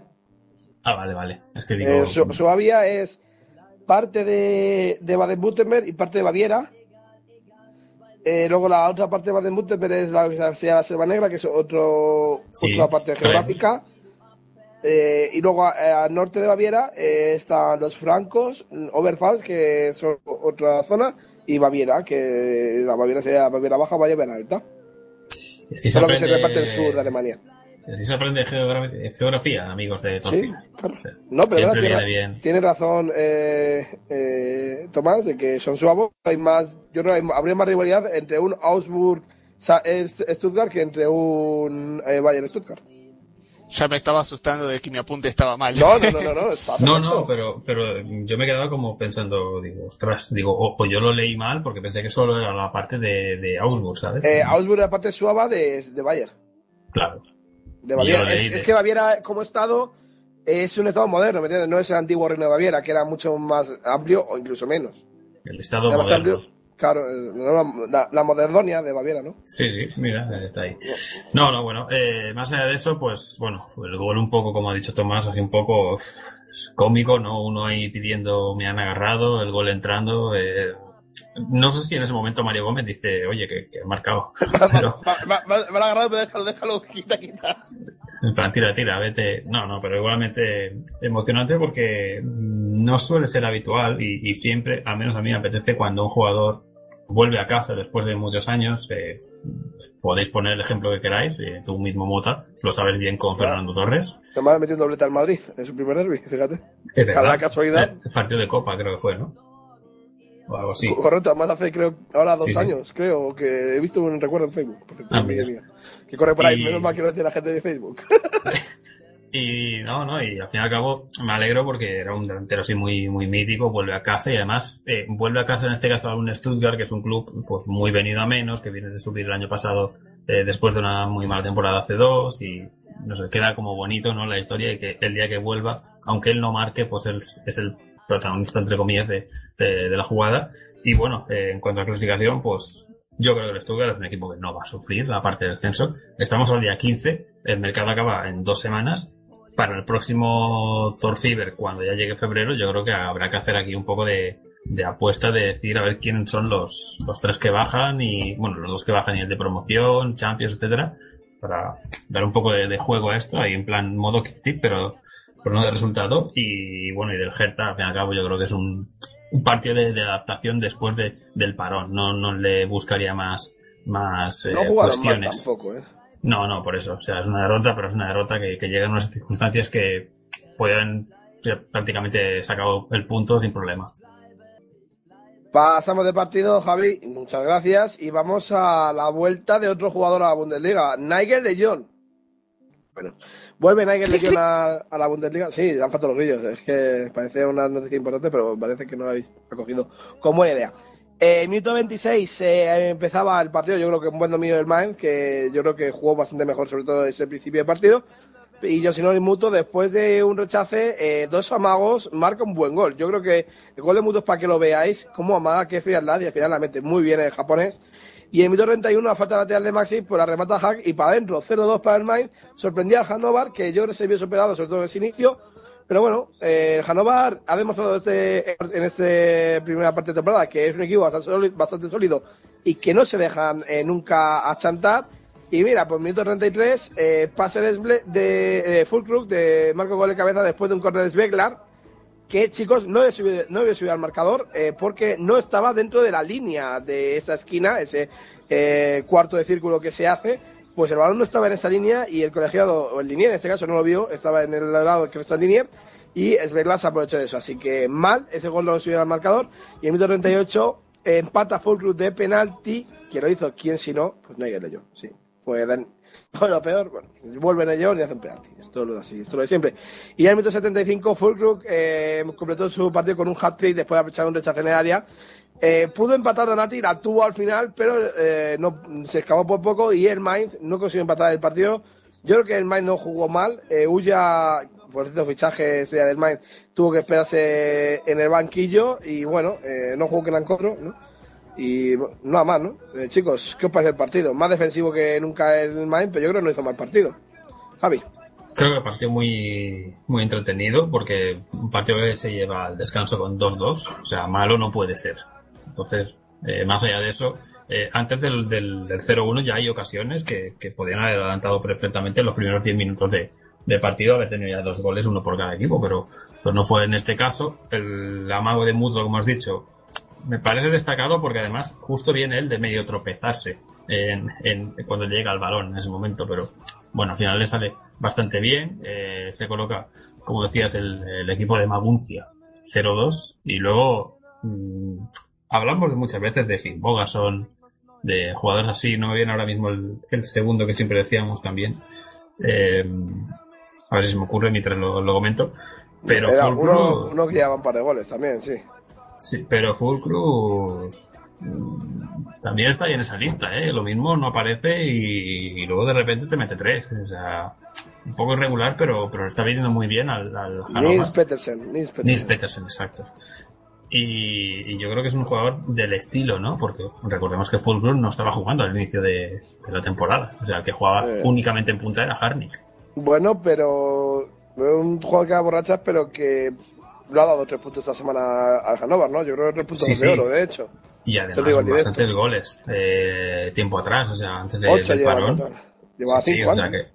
Ah, vale, vale. Es que digo. Eh, Su Suabia es parte de, de Baden-Württemberg y parte de Baviera. Eh, luego la otra parte de Baden-Württemberg es la, la, la Selva Negra, que es otro, sí, otra parte geográfica. Eh, y luego al norte de Baviera están los francos, Oberpfalz, que es otra zona, y Baviera, que la Baviera sería Baviera Baja, Baviera Alta. Y así Solo se que se reparte el sur de Alemania. Y así se aprende geografía, geografía amigos de Torcida. Sí, claro. No, pero tiene, bien. tiene razón eh, eh, Tomás, de que son suavos. Hay más, yo creo que habría más rivalidad entre un Augsburg Sa- es- Stuttgart que entre un eh, Bayern Stuttgart. Ya me estaba asustando de que mi apunte estaba mal. No, no, no, no, no, No, no, pero, pero yo me he quedado como pensando, digo, ostras, digo, o, o yo lo leí mal porque pensé que solo era la parte de, de Augsburg, ¿sabes? Eh, Augsburg es la parte suava de, de Bayern. Claro. De Baviera. Es, de- es que Baviera como estado es un estado moderno, ¿me entiendes? No es el antiguo reino de Baviera, que era mucho más amplio o incluso menos. El estado Era más moderno. amplio. Claro, eh, la, la moderdonia de Baviera, ¿no? Sí, sí, mira, está ahí. No, no, bueno, eh, más allá de eso, pues, bueno, el gol un poco, como ha dicho Tomás, así un poco uf, cómico, ¿no? Uno ahí pidiendo, me han agarrado, el gol entrando, eh, no sé si en ese momento Mario Gómez dice, oye, que, que ha marcado, (laughs) pero, Me me- me lo ha agarrado, pero déjalo, déjalo, quita, quita. en plan, tira, tira, vete, no, no, pero igualmente emocionante porque no suele ser habitual y, y siempre, al menos a mí me apetece cuando un jugador vuelve a casa después de muchos años, eh, podéis poner el ejemplo que queráis, eh, tú mismo Mota, lo sabes bien con Claro. Fernando Torres. Además metió un doblete al Madrid en su primer derby, fíjate. Es. La casualidad. El partido de Copa creo que fue, ¿no? O algo así. Correcto, además hace creo ahora dos Sí, sí. años, creo, que he visto un recuerdo en Facebook, por cierto, Ah, mía, mira. mía, que corre por ahí, Y- menos mal que no dice la gente de Facebook. (laughs) Y no, no, y al fin y al cabo me alegro porque era un delantero así muy, muy mítico, vuelve a casa y además eh, vuelve a casa en este caso a un Stuttgart, que es un club pues muy venido a menos, que viene de subir el año pasado eh, después de una muy mala temporada hace dos y no sé, queda como bonito, ¿no? La historia y que el día que vuelva, aunque él no marque, pues él es el protagonista entre comillas de, de, de la jugada. Y bueno, eh, en cuanto a clasificación, pues yo creo que el Stuttgart es un equipo que no va a sufrir la parte del censo. Estamos al día 15, el mercado acaba en dos semanas. Para el próximo Tor Fever, cuando ya llegue febrero, yo creo que habrá que hacer aquí un poco de, de apuesta de decir a ver quiénes son los, los tres que bajan y, bueno, los dos que bajan y el de promoción, Champions, etcétera, para dar un poco de, de juego a esto, ahí en plan modo kick tip, pero, pero no de resultado. Y bueno, y del Hertha, al fin y al cabo, yo creo que es un, un partido de, de adaptación después de, del parón. No, no le buscaría más, más eh, No mal cuestiones. tampoco, eh. No, no, por eso. O sea, es una derrota, pero es una derrota que, que llega en unas circunstancias que pueden prácticamente sacado el punto sin problema. Pasamos de partido, Javi, muchas gracias, y vamos a la vuelta de otro jugador a la Bundesliga, Nigel de Jong. Bueno, vuelve Nigel de Jong a, a la Bundesliga. Sí, han faltado los grillos, es que parece una noticia importante, pero parece que no la habéis acogido con buena idea. Eh, minuto 26 eh, empezaba el partido, yo creo que un buen dominio del Mainz, que yo creo que jugó bastante mejor, sobre todo ese principio de partido. y Yosinori Muto, después de un rechace, eh, dos amagos, marca un buen gol. Yo creo que el gol de Muto es para que lo veáis, cómo amaga que frialdad y al final la mete muy bien el japonés. Y en minuto 31, la falta lateral de Maxi, pues la remata Hack y para adentro, 0-2 para el Mainz. Sorprendía al Hannover, que yo creo que se vio superado, sobre todo en ese inicio. Pero bueno, eh, Hannover ha demostrado este, en esta primera parte de temporada que es un equipo bastante sólido, bastante sólido y que no se dejan eh, nunca achantar. Y mira, pues minuto 33, eh, pase de, de, full crook de Marco Gol de cabeza después de un corner de Sveglar, que chicos, no he subido, no he subido al marcador eh, porque no estaba dentro de la línea de esa esquina, ese eh, cuarto de círculo que se hace, pues el balón no estaba en esa línea y el colegiado, o el linier en este caso no lo vio, estaba en el lado que está el linier y Sveglar se aprovechó de eso. Así que mal, ese gol no lo subió al marcador y en minuto 38 empata full crook de penalti, que lo hizo quién si no, pues no hay que yo, sí pues dan, (laughs) lo peor, bueno, vuelven ellos y hacen penalti. Esto es lo así, esto lo de siempre. Y el minuto 75, Fulcrook eh, completó su partido con un hat-trick después de aprovechar un rechazo en el área. Eh, pudo empatar Donati, la tuvo al final, pero eh, se escapó por poco y el Mainz no consiguió empatar el partido. Yo creo que el Mainz no jugó mal. Eh, Uya, por cierto, fichaje estrella del Mainz, tuvo que esperarse en el banquillo y bueno, eh, no jugó que la ¿no? Y nada más, ¿no? Eh, chicos, ¿qué os parece el partido? Más defensivo que nunca el Main, pero yo creo que no hizo mal partido. Javi. Creo que partido muy, muy entretenido porque un partido que se lleva al descanso con 2-2, o sea, malo no puede ser. Entonces, eh, más allá de eso, eh, antes del, del, del 0-1 ya hay ocasiones que, que podían haber adelantado perfectamente en los primeros 10 minutos de, de partido, haber tenido ya dos goles, uno por cada equipo, pero pues no fue en este caso. El amago de Mudo, como has dicho, me parece destacado porque además justo viene él de medio tropezarse en, cuando llega al balón en ese momento, pero bueno, al final le sale bastante bien, eh, se coloca, como decías, el, equipo de Maguncia 0-2 y luego mmm, hablamos muchas veces de Finn Bogason, de jugadores así, no me viene ahora mismo el, el segundo que siempre decíamos también, eh, a ver si se me ocurre mientras lo, lo comento, pero Era uno, uno que un par de goles también, sí. Sí, pero Full Cruz mm, también está ahí en esa lista, ¿eh? Lo mismo no aparece y, y, luego de repente te mete tres. O sea, un poco irregular, pero, pero está viniendo muy bien al, al Nils Petersen, Nils Petersen. Nils Petersen, exacto. Y, y, yo creo que es un jugador del estilo, ¿no? Porque recordemos que Full Cruz no estaba jugando al inicio de, de la temporada. O sea, el que jugaba Eh. únicamente en punta era Harnik. Bueno, pero un jugador que da borrachas, pero que lo ha dado tres puntos esta semana al Hannover, ¿no? Yo creo que tres puntos Sí, de sí. oro, de hecho. Y además bastantes goles. Eh, tiempo atrás, o sea, antes de, Ocho del parón. Llevaba Sí, sí, cinco o sea que,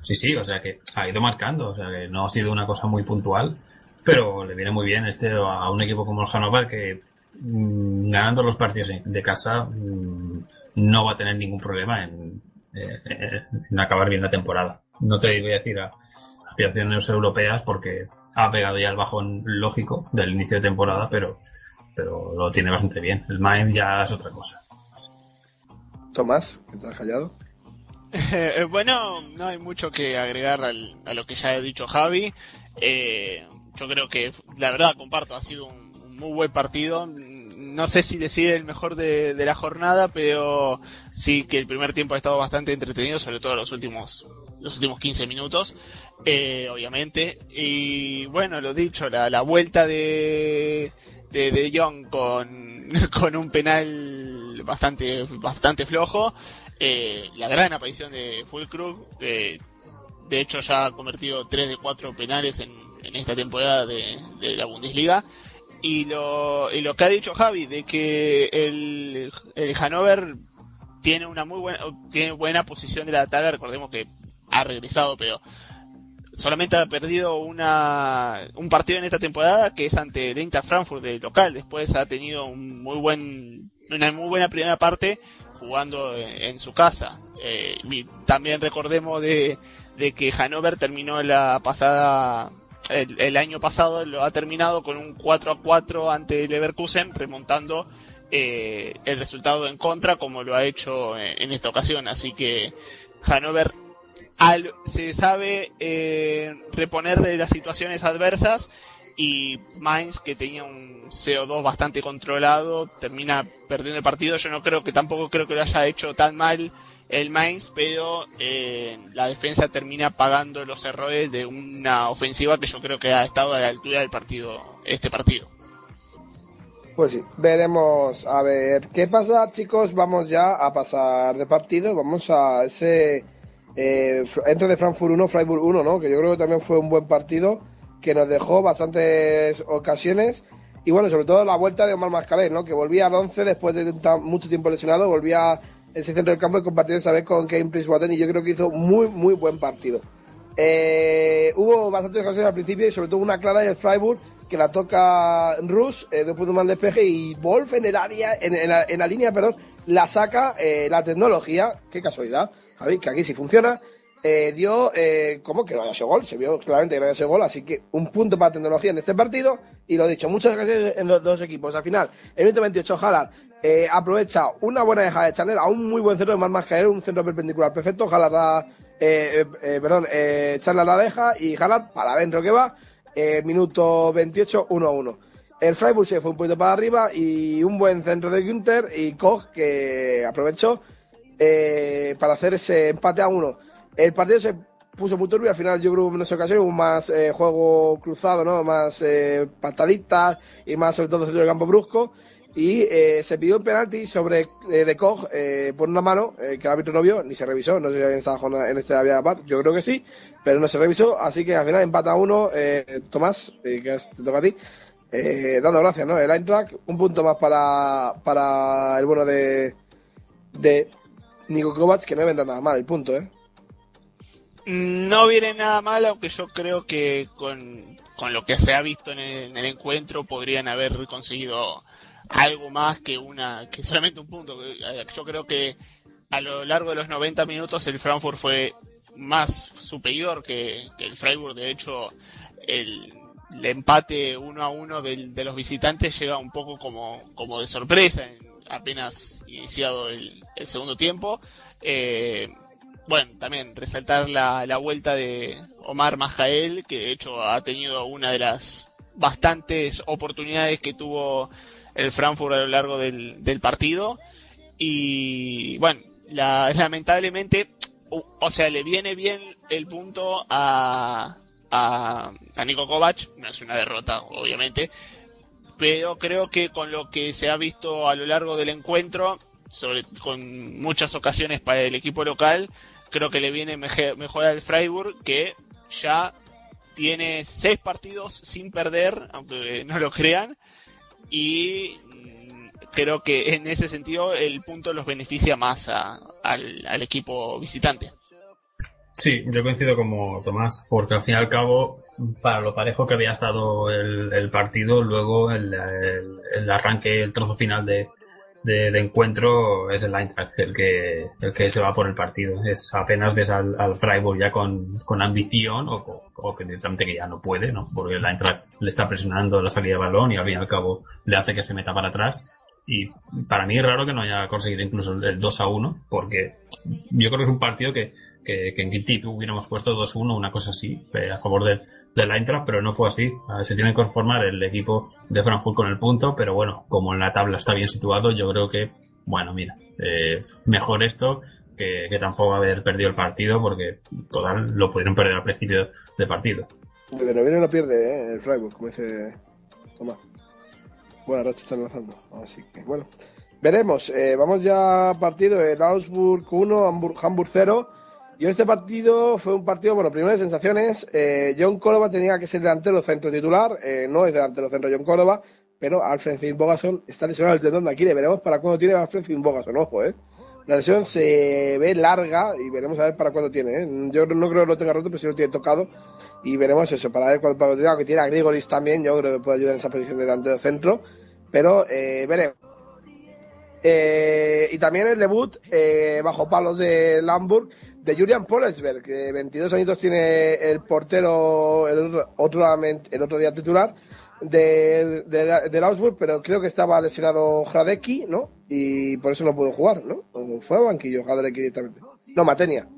sí, sí, o sea que ha ido marcando, o sea que no ha sido una cosa muy puntual, pero le viene muy bien este a un equipo como el Hannover que mm, ganando los partidos de casa mm, no va a tener ningún problema en, eh, en acabar bien la temporada. No te voy a decir a aspiraciones europeas porque ha pegado ya el bajón lógico del inicio de temporada, pero, pero lo tiene bastante bien. El Mainz ya es otra cosa. Tomás, que te has callado. (laughs) Eh, bueno, no hay mucho que agregar al- a lo que ya ha dicho Javi. Eh, yo creo que, la verdad, comparto, ha sido un, muy buen partido. No sé si decir el mejor de, de la jornada, pero sí que el primer tiempo ha estado bastante entretenido, sobre todo los últimos, los últimos 15 minutos, eh, obviamente. Y bueno, lo dicho, la, la vuelta de, de, de Young con, (laughs) con un penal bastante, bastante flojo. Eh, la gran aparición de Fulcrum, eh, de hecho ya ha convertido 3 de 4 penales en, en esta temporada de, de la Bundesliga. Y lo, y lo que ha dicho Javi, de que el, el Hannover tiene una muy buena, tiene buena posición de la tabla, recordemos que ha regresado, pero solamente ha perdido una, un partido en esta temporada que es ante el Eintracht Frankfurt de local. Después ha tenido un muy buen, una muy buena primera parte jugando en, en su casa. Eh, y también recordemos de, de que Hannover terminó la pasada, el, el año pasado lo ha terminado con un 4 a 4 ante Leverkusen, remontando eh, el resultado en contra como lo ha hecho en, en esta ocasión. Así que Hannover al- se sabe eh, reponer de las situaciones adversas y Mainz que tenía un CO2 bastante controlado termina perdiendo el partido yo no creo que tampoco creo que lo haya hecho tan mal el Mainz, pero eh, la defensa termina pagando los errores de una ofensiva que yo creo que ha estado a la altura del partido, este partido. Pues sí, veremos a ver qué pasa, chicos. Vamos ya a pasar de partido. Vamos a ese eh, entre de Frankfurt 1, Freiburg 1, ¿no? Que yo creo que también fue un buen partido que nos dejó bastantes ocasiones. Y bueno, sobre todo la vuelta de Omar Mascalé, ¿no? Que volvía al 11 después de mucho tiempo lesionado, volvía ese centro del campo y compartió esa vez con Kane Prince y yo creo que hizo muy, muy buen partido. Eh, hubo bastantes ocasiones al principio y sobre todo una clara en el Freiburg que la toca Rus eh, después de un mal despeje y Wolf en el área, en, la, línea, perdón, la saca eh, la tecnología, qué casualidad, Javi, que aquí sí funciona, eh, dio eh, que no haya sido gol, se vio claramente que no haya sido gol, así que un punto para tecnología en este partido, y lo dicho, muchas gracias en los dos equipos. Al final, el minuto 28, Jalar eh, aprovecha una buena dejada de Chanel a un muy buen centro de más caer, un centro perpendicular perfecto, Jalar da, eh, eh, perdón, eh, la deja y Jalar para adentro que va, eh, minuto 28, 1 a 1. El Freiburg se fue un poquito para arriba y un buen centro de Günther y Koch que aprovechó eh, para hacer ese empate a uno. El partido se puso muy turbio, al final yo creo que en esa ocasión hubo más eh, juego cruzado, ¿no? Más eh, pataditas y más sobre todo centro del campo brusco. Y eh, se pidió un penalti sobre eh, De Koch eh, por una mano eh, que el árbitro no vio, ni se revisó, no sé si había estado en este había par, yo creo que sí, pero no se revisó, así que al final empata uno, eh, Tomás, eh, que te toca a ti, dando gracias, ¿no? El Eintracht, un punto más para, para el bueno de, de Nico Kovacs, que no vendrá nada mal el punto, ¿eh? No viene nada mal, aunque yo creo que con, con lo que se ha visto en en el, encuentro podrían haber conseguido algo más que una que solamente un punto. Yo creo que a lo largo de los 90 minutos el Frankfurt fue más superior que, el Freiburg. De hecho, el, empate uno a uno de, de, los visitantes llega un poco como, como de sorpresa, apenas iniciado el, segundo tiempo. Eh, bueno, también resaltar la, la vuelta de Omar Majael, que de hecho ha tenido una de las bastantes oportunidades que tuvo el Frankfurt a lo largo del, del partido. Y bueno, la, lamentablemente, o, o, sea, le viene bien el punto a, a, a Nico Kovac, no es una derrota, obviamente, pero creo que con lo que se ha visto a lo largo del encuentro, sobre, con muchas ocasiones para el equipo local, creo que le viene mejor, mejor al Freiburg, que ya tiene seis partidos sin perder, aunque no lo crean, y creo que en ese sentido el punto los beneficia más a, al, equipo visitante. Sí, yo coincido como Tomás, porque al fin y al cabo, para lo parejo que había estado el, partido, luego el, el, arranque, el trozo final de, de, de, encuentro es el Eintracht el que, el que se va por el partido. Es apenas ves al, al Freiburg ya con, con ambición o, o, que directamente que ya no puede, ¿no? Porque el Eintracht le está presionando la salida de balón y al fin y al cabo le hace que se meta para atrás. Y para mí es raro que no haya conseguido incluso el 2 a 1, porque yo creo que es un partido que, que, que en Gitip hubiéramos puesto 2-1, una cosa así, a favor del, del Eintracht, pero no fue así. Se tiene que conformar el equipo de Frankfurt con el punto, pero bueno, como en la tabla está bien situado, yo creo que, bueno, mira, eh, mejor esto que, que, tampoco haber perdido el partido, porque total lo pudieron perder al principio del partido. Desde noviembre no pierde, ¿eh? El Freiburg, como dice Tomás. Buena racha están lanzando, así que bueno. Veremos, eh, vamos ya partido, el Augsburg 1, Hamburg, Hamburg 0. Yo este partido fue un partido, bueno, primero de sensaciones. Eh, John Córdoba tenía que ser delantero centro titular, eh, no es delantero centro John Córdoba, pero Alfred Finn Bogason está lesionado el tendón de Aquiles. Veremos para cuándo tiene Alfred Finn Bogason, ojo, eh. La lesión se ve larga y veremos a ver para cuándo tiene. ¿eh? Yo no creo que lo tenga roto, pero sí lo tiene tocado. Y veremos eso, para ver cuándo tiene. Aunque tiene a Grigoris también, yo creo que puede ayudar en esa posición de delantero centro. Pero eh, veremos. Eh, y también el debut bajo palos de Hamburg de Julian Polesberg, que 22 añitos tiene el portero, el otro, el otro día titular del, del, del Augsburg, pero creo que estaba lesionado Hradecki, ¿no? Y por eso no pudo jugar, ¿no? O fue al banquillo Hradecki directamente. No, Matenia.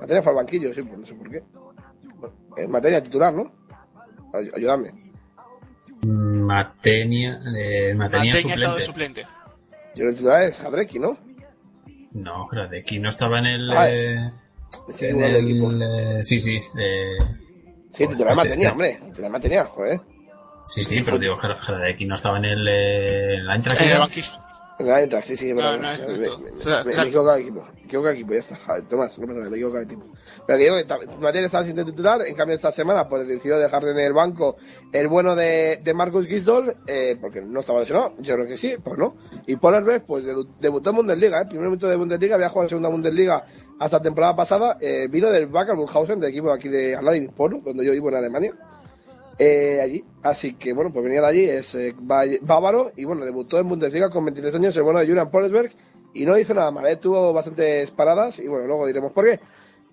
Matenia fue al banquillo, sí, pues no sé por qué. Bueno, Matenia titular, ¿no? Ay, ayúdame. Matenia, eh, Matenia, Matenia suplente. suplente. Yo el titular es Hradecki, ¿no? No, Hradecki no estaba en el... Ah, eh, Sí, en el, equipo. eh, sí, sí. eh, Sí, titular mantenía, hombre. Titular mantenía, joder. Sí, sí, pero digo, Hradecki no estaba en el... Eh, en la Eintracht, En el ¿era? banquillo. La Eintracht, sí, sí, No, no, es me, me- O sea, me- me de equipo. Me he equivocado de equipo, ya está. Joder, Tomás, no pasa nada, me he equivocado de equipo. Pero que Matías estaba sin titular, en cambio esta semana pues decidió dejarle en el banco el bueno de, de Marcus Gisdol, eh, porque no estaba lesionado, yo creo que sí, pues no. Y Pollerberg pues debu- debutó en Bundesliga, eh, primer minuto de Bundesliga, había jugado en segunda Bundesliga hasta la temporada pasada, eh, vino del Wacker Mulhausen, del equipo de aquí de mi pueblo, donde yo vivo en Alemania. Eh, allí, así que bueno, pues venía de allí, es eh, bávaro y bueno, debutó en Bundesliga con 23 años, el bueno de Julian Pollersberg y no hizo nada mal, eh, tuvo bastantes paradas y bueno, luego diremos por qué.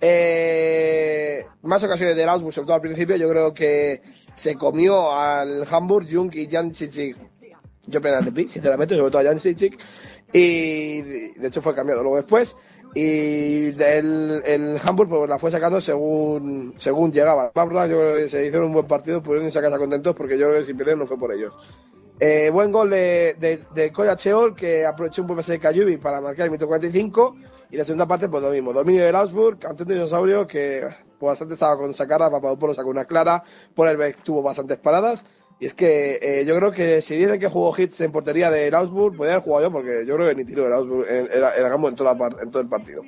Eh, más ocasiones del Augsburg, sobre todo al principio, yo creo que se comió al Hamburg, Jung y Jan Cicic. Yo pena de pi, sinceramente, sobre todo a Jan Cicic. Y de hecho fue cambiado luego después. Y el, el Hamburg pues, la fue sacando según según llegaba. Pablo, yo creo que se hicieron un buen partido, pudieron casa contentos porque yo creo que si pierden no fue por ellos. Eh, buen gol de, de, de Cheol, que aprovechó un buen pase de Cayubi para marcar el minuto 45. Y la segunda parte, pues lo mismo. Dominio del Augsburg, un dinosaurio que pues, bastante estaba con Sacara, Papadopoulos sacó una clara, Pollerbeck tuvo bastantes paradas. Y es que eh, yo creo que si dicen que jugó hits en portería del Augsburg, podría haber jugado yo, porque yo creo que ni tiro del Augsburg en, en, en, en, toda la en todo el partido.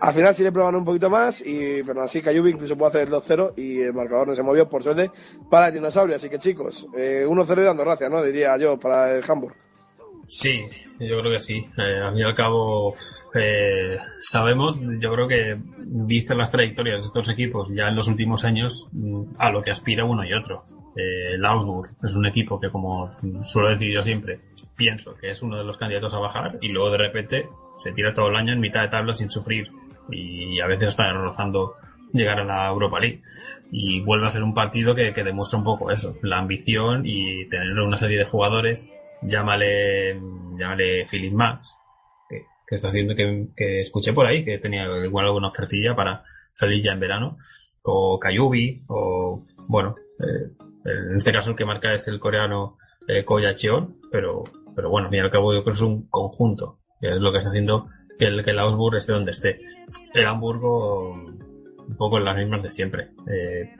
Al final sí le probaron un poquito más, y pero así Cayubi incluso pudo hacer el 2-0 y el marcador no se movió, por suerte, para el dinosaurio. Así que chicos, eh, 1-0 y dando gracias, ¿no? Diría yo, para el Hamburg. Sí, yo creo que sí. Eh, al fin y al cabo, eh, sabemos, yo creo que, vistas las trayectorias de estos equipos ya en los últimos años, mm, a lo que aspira uno y otro. Eh, es un equipo que, como suelo decir yo siempre, pienso que es uno de los candidatos a bajar y luego de repente se tira todo el año en mitad de tabla sin sufrir y a veces está rozando llegar a la Europa League. Y vuelve a ser un partido que, demuestra un poco eso, la ambición y tener una serie de jugadores llámale, llámale Philip Max, que, está haciendo que, que escuché por ahí que tenía igual alguna ofertilla para salir ya en verano, o Kayubi, o bueno, eh, en este caso el que marca es el coreano eh, Koya Cheon, pero, pero bueno, al fin y al cabo yo creo que es un conjunto, que es lo que está haciendo que el, que el Augsburg esté donde esté. El Hamburgo, un poco en las mismas de siempre. Eh,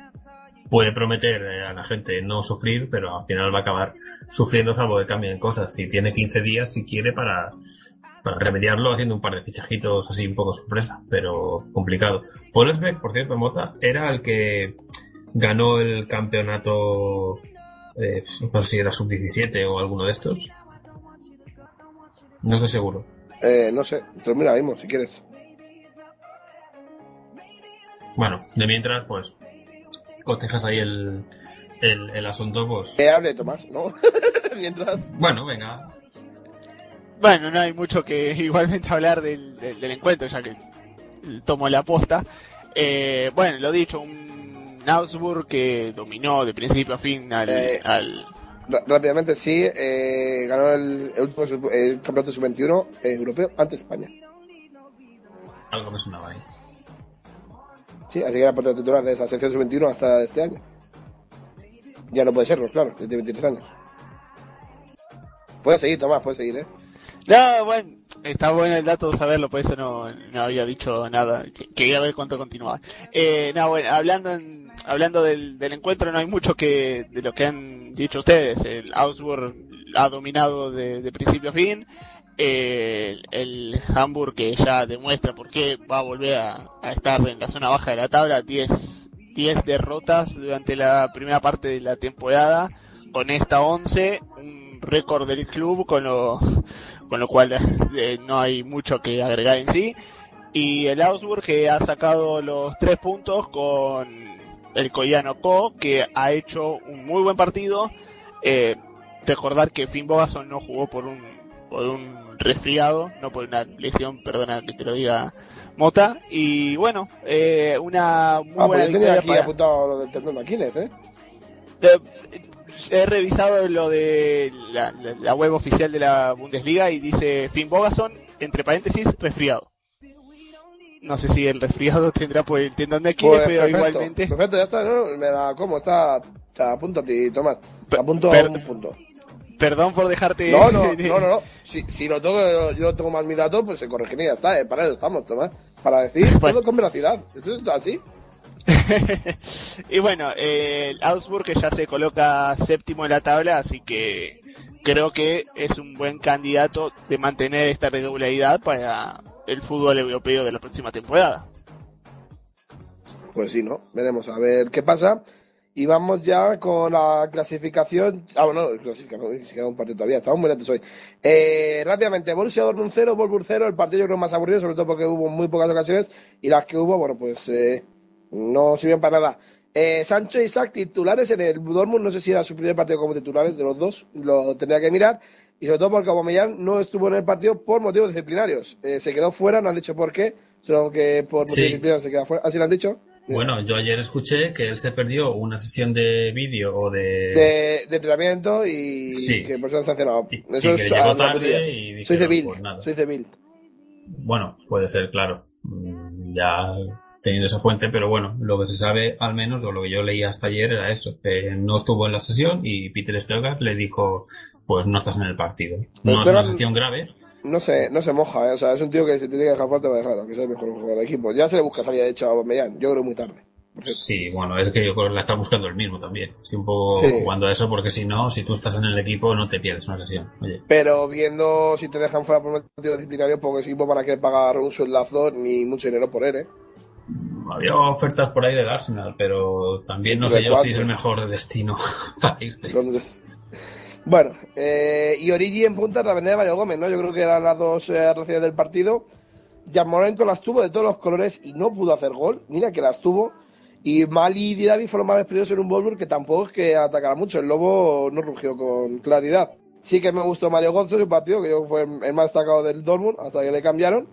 puede prometer eh, a la gente no sufrir, pero al final va a acabar sufriendo salvo que cambien cosas. Y tiene 15 días si quiere para, para remediarlo haciendo un par de fichajitos así un poco sorpresa, pero complicado. Polesbeck, por cierto, Mota, era el que ganó el campeonato, eh, no sé si era sub-17 o alguno de estos. No estoy seguro. Eh, no sé, te lo mira mismo, si quieres. Bueno, de mientras, pues, cotejas ahí el, el, el asunto, pues... Que hable Tomás, ¿no? (laughs) Mientras... Bueno, venga. Bueno, no hay mucho que (laughs) igualmente hablar del, del, del encuentro, ya que tomo la posta. Eh, bueno, lo dicho, un Augsburg que dominó de principio a fin al... Eh, al... Rápidamente, sí, eh, ganó el, el último sub, el campeonato sub-21 eh, europeo ante España. Algo me sonaba ahí. Sí, así que era portero titular de esa sección sub-21 hasta este año. Ya no puede serlo, claro, desde 23 años. Puedes seguir, Tomás, puedes seguir, ¿eh? No, bueno, está bueno el dato de saberlo, por eso no, no había dicho nada. Quería ver cuánto continuaba. Eh, no, bueno, hablando en, hablando del, del, encuentro, no hay mucho que de lo que han dicho ustedes. El Augsburg ha dominado de, de principio a fin. Eh, el Hamburg que ya demuestra por qué va a volver a, estar en la zona baja de la tabla, 10 10 derrotas durante la primera parte de la temporada, con esta 11, un récord del club, con lo, con lo cual (laughs) eh, no hay mucho que agregar en sí. Y el Augsburg que ha sacado los tres puntos con el Coyano Co, que ha hecho un muy buen partido. Eh, recordar que Finn Bogason no jugó por un, por un resfriado, no por una lesión, perdona que te lo diga Mota. Y bueno, eh, una muy ah, buena yo tenía aquí para... apuntado lo del tendón de Aquiles, ¿eh? He revisado lo de la, la, la, web oficial de la Bundesliga y dice Finn Bogason, entre paréntesis, resfriado. No sé si el resfriado (laughs) tendrá por el tendón de Aquiles, pues, pero perfecto, igualmente. Perfecto, ya está, ¿no? Me la como, está, está a punto a ti, Tomás. A punto per, a un punto. Perdón por dejarte. No, no, (laughs) no, no. no. Si, si lo tengo, yo no tengo mal mi dato, pues se corregirá y ya está. ¿eh? Para eso estamos, Tomás. Para decir (laughs) Pues- todo con veracidad. Eso es así. (laughs) y bueno, eh, el Augsburg ya se coloca séptimo en la tabla, así que creo que es un buen candidato de mantener esta regularidad para el fútbol europeo de la próxima temporada. Pues sí, ¿no? Veremos a ver qué pasa. Y vamos ya con la clasificación. Ah, bueno, clasificación, se queda un partido todavía, estamos muy lentos hoy. Eh, rápidamente, Borussia Dortmund 0, Wolfsburg 0, el partido yo creo más aburrido, sobre todo porque hubo muy pocas ocasiones y las que hubo, bueno, pues eh, no sirven para nada. Eh, Sancho y Isaac titulares en el Dortmund, no sé si era su primer partido como titulares de los dos, lo tendría que mirar. Y sobre todo porque Aubameyang no estuvo en el partido por motivos disciplinarios. Eh, se quedó fuera, no han dicho por qué, solo que por motivos Sí. disciplinarios se queda fuera. ¿Así lo han dicho? Bueno, yo ayer escuché que él se perdió una sesión de vídeo o de... de, de entrenamiento y Sí. que por eso han sancionado. Y- Eso y es llegó tarde Soy dijeron, civil, pues soy civil. Bueno, puede ser, claro. Mm, Ya teniendo esa fuente, pero bueno, lo que se sabe al menos, o lo que yo leí hasta ayer, era eso, que no estuvo en la sesión y Peter Stöger le dijo, pues no estás en el partido. No es una sesión grave, No se, no se moja, ¿eh? o sea, es un tío que se tiene que dejar fuerte para dejar, aunque sea el mejor jugador de equipo. Ya se le busca salida de hecho a Aubameyang, yo creo muy tarde. Sí, bueno, es que yo creo que la está buscando el mismo también. Sí, un poco Sí. jugando a eso, porque si no, si tú estás en el equipo, no te pierdes una sesión. Oye, Pero viendo si te dejan fuera por motivo disciplinario, pocos equipos van a querer pagar un sueldazo ni mucho dinero por él, ¿eh? Había ofertas por ahí del Arsenal, pero también no ¿De sé yo si es el mejor destino (laughs) para irte. Londres. Bueno, eh, y Origi en punta la de Mario Gómez, ¿no? Yo creo que eran las dos eh, raciones del partido. Yarmolenko las tuvo de todos los colores y no pudo hacer gol. Mira que las tuvo. Y Mali y Didavi fueron más primeros en un Wolfsburg que tampoco es que atacara mucho. El Lobo no rugió con claridad. Sí que me gustó Mario Götze, su partido, que yo fue el más destacado del Dortmund, hasta que le cambiaron.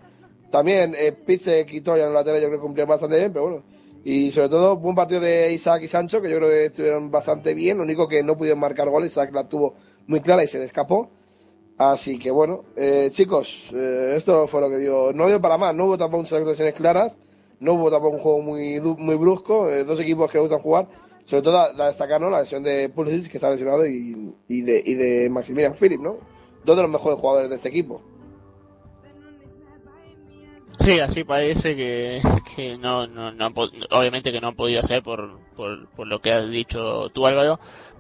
También eh, Pitt se quitó ya en la lateral, yo creo que cumplía bastante bien, pero bueno. Y sobre todo, buen partido de Isaac y Sancho, que yo creo que estuvieron bastante bien. Lo único que no pudieron marcar goles, Isaac la tuvo muy clara y se le escapó. Así que bueno, eh, chicos, eh, esto fue lo que dio. No dio para más, no hubo tampoco muchas actuaciones claras, no hubo tampoco un juego muy, muy brusco. eh, dos equipos que gustan jugar, sobre todo la, la destacar, ¿no? La lesión de Pulisic, que está lesionado, y, y, de, y de Maximilian Philip, ¿no? Dos de los mejores jugadores de este equipo. Sí, así parece que, que no, no, no obviamente que no han podido hacer por, por, por lo que has dicho tú Álvaro,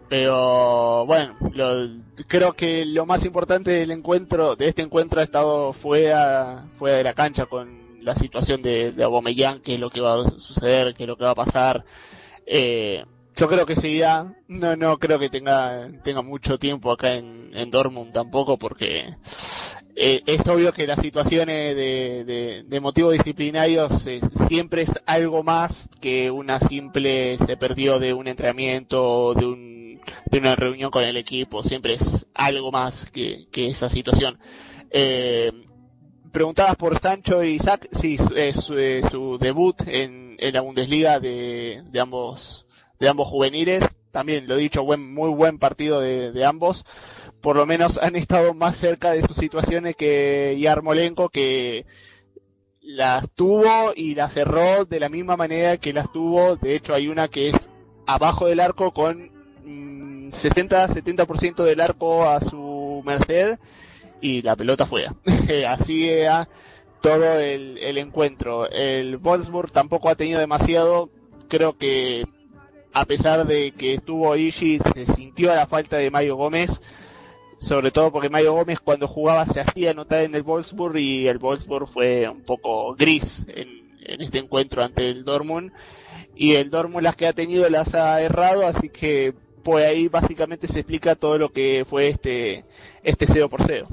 pero bueno, lo- creo que lo más importante del encuentro, de este encuentro ha estado fuera, fuera de la cancha con la situación de, de Aubameyang, qué es lo que va a suceder, qué es lo que va a pasar, eh, yo creo que seguirá, no, no creo que tenga, tenga mucho tiempo acá en, en Dortmund tampoco porque eh, es obvio que las situaciones de, de, motivos disciplinarios eh, siempre es algo más que una simple se perdió de un entrenamiento o de, un, de una reunión con el equipo, siempre es algo más que, que esa situación. Eh, preguntabas por Sancho y Isaac, sí, es su, eh, su debut en, en la Bundesliga de, de ambos de ambos juveniles, también lo he dicho, buen, muy buen partido de ambos por lo menos han estado más cerca de sus situaciones que Yarmolenko, que las tuvo y las cerró de la misma manera que las tuvo. De hecho, hay una que es abajo del arco con mm, 60-70% del arco a su merced y la pelota fuera. (laughs) Así era todo el, encuentro. El Wolfsburg tampoco ha tenido demasiado. Creo que a pesar de que estuvo Ishi, se sintió la falta de Mario Gómez sobre todo porque Mario Gómez cuando jugaba se hacía notar en el Wolfsburg y el Wolfsburg fue un poco gris en, en este encuentro ante el Dortmund. Y el Dortmund las que ha tenido las ha errado así que por ahí básicamente se explica todo lo que fue este este 0 por 0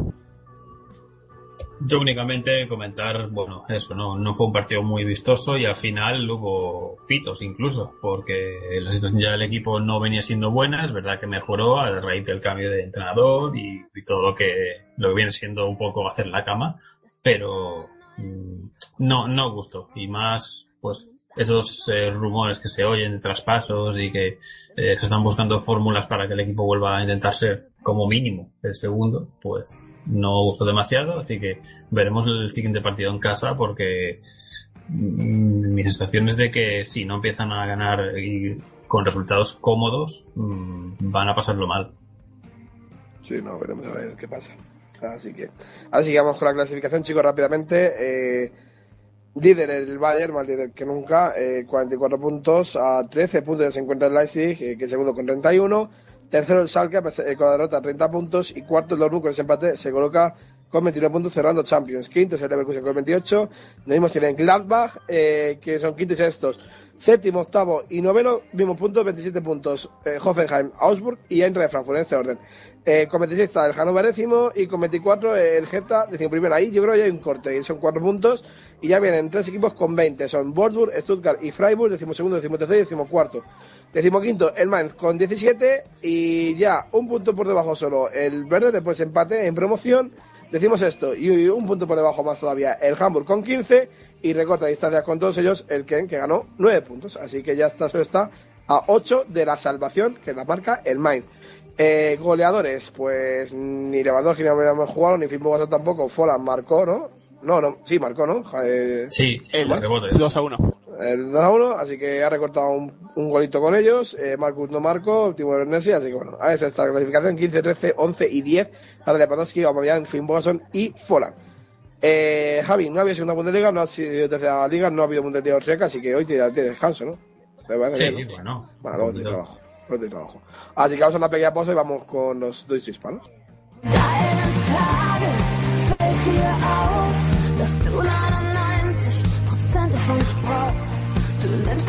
Yo únicamente comentar, bueno, eso, no, no fue un partido muy vistoso y al final hubo pitos incluso, porque la situación ya del equipo no venía siendo buena, es verdad que mejoró a raíz del cambio de entrenador y, todo lo que, lo que viene siendo un poco hacer la cama, pero mm, no, no gustó. Y más, pues, esos eh, rumores que se oyen de traspasos y que eh, se están buscando fórmulas para que el equipo vuelva a intentar ser como mínimo el segundo, pues no gustó demasiado, así que veremos el siguiente partido en casa porque mm, mi sensación es de que si no empiezan a ganar y con resultados cómodos, mm, van a pasarlo mal. Sí, no, veremos a ver qué pasa. Así que, así que vamos con la clasificación, chicos, rápidamente. Eh, líder el Bayern, más líder que nunca, eh, 44 puntos a 13 puntos ya se encuentra el Leipzig, eh, que es segundo con 31. Tercero el Schalke, eh, con la derrota 30 puntos. Y cuarto el Dortmund con ese empate se coloca con 29 puntos cerrando Champions. Quinto es el Leverkusen con 28. Lo mismo tienen Gladbach, eh, que son quintos y sextos. Séptimo, octavo y noveno, mismo puntos, 27 puntos. Eh, Hoffenheim, Augsburg y Eintracht de Frankfurt en este orden. Eh, con 26 está el Hannover décimo y con 24 el Hertha décimo primero. Ahí yo creo que hay un corte son cuatro puntos. Y ya vienen tres equipos con 20. Son Wolfsburg, Stuttgart y Freiburg, décimo segundo, décimo tercero y cuarto. Quinto el Mainz con 17 y ya un punto por debajo solo el Verde, después empate en promoción. Decimos esto, y un punto por debajo más todavía el Hamburg con 15 y recorta distancias con todos ellos el Ken que ganó 9 puntos. Así que ya está, solo está a 8 de la salvación que la marca el Mainz. Eh, goleadores, pues ni Lewandowski ni habíamos jugado, ni Finn Bogason tampoco. Folan marcó, ¿no? No, no, sí, marcó, ¿no? Eh, Sí, El los rebotes. 2 a 1. el 2 a 1, así que ha recortado un, un golito con ellos. Eh, Marcus no marcó, Timo Bernesi, así que bueno, a esa está la clasificación: 15, 13, 11 y 10 para Lewandowski, Aubameyang, Finn Bogason y Folan. Eh, Javi, no había segunda Bundesliga, no ha sido tercera liga, no ha habido Bundesliga austríaca, así que hoy te, te descanso, ¿no? ¿Te Sí, bien, no? bueno. Bueno, luego te trabajo. Luego te trabajo. Así que vamos a una pequeña pausa y vamos con los dos hispanos. Deines Tages fällt dir auf, dass du 99% davon nicht brauchst. Du nimmst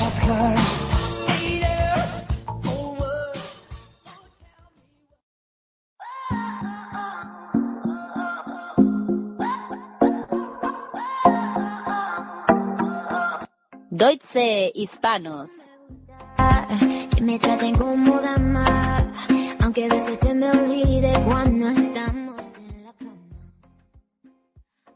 Deutsche Hispanos. Que me traten como dama, aunque a veces se me olvide cuando estamos en la cama.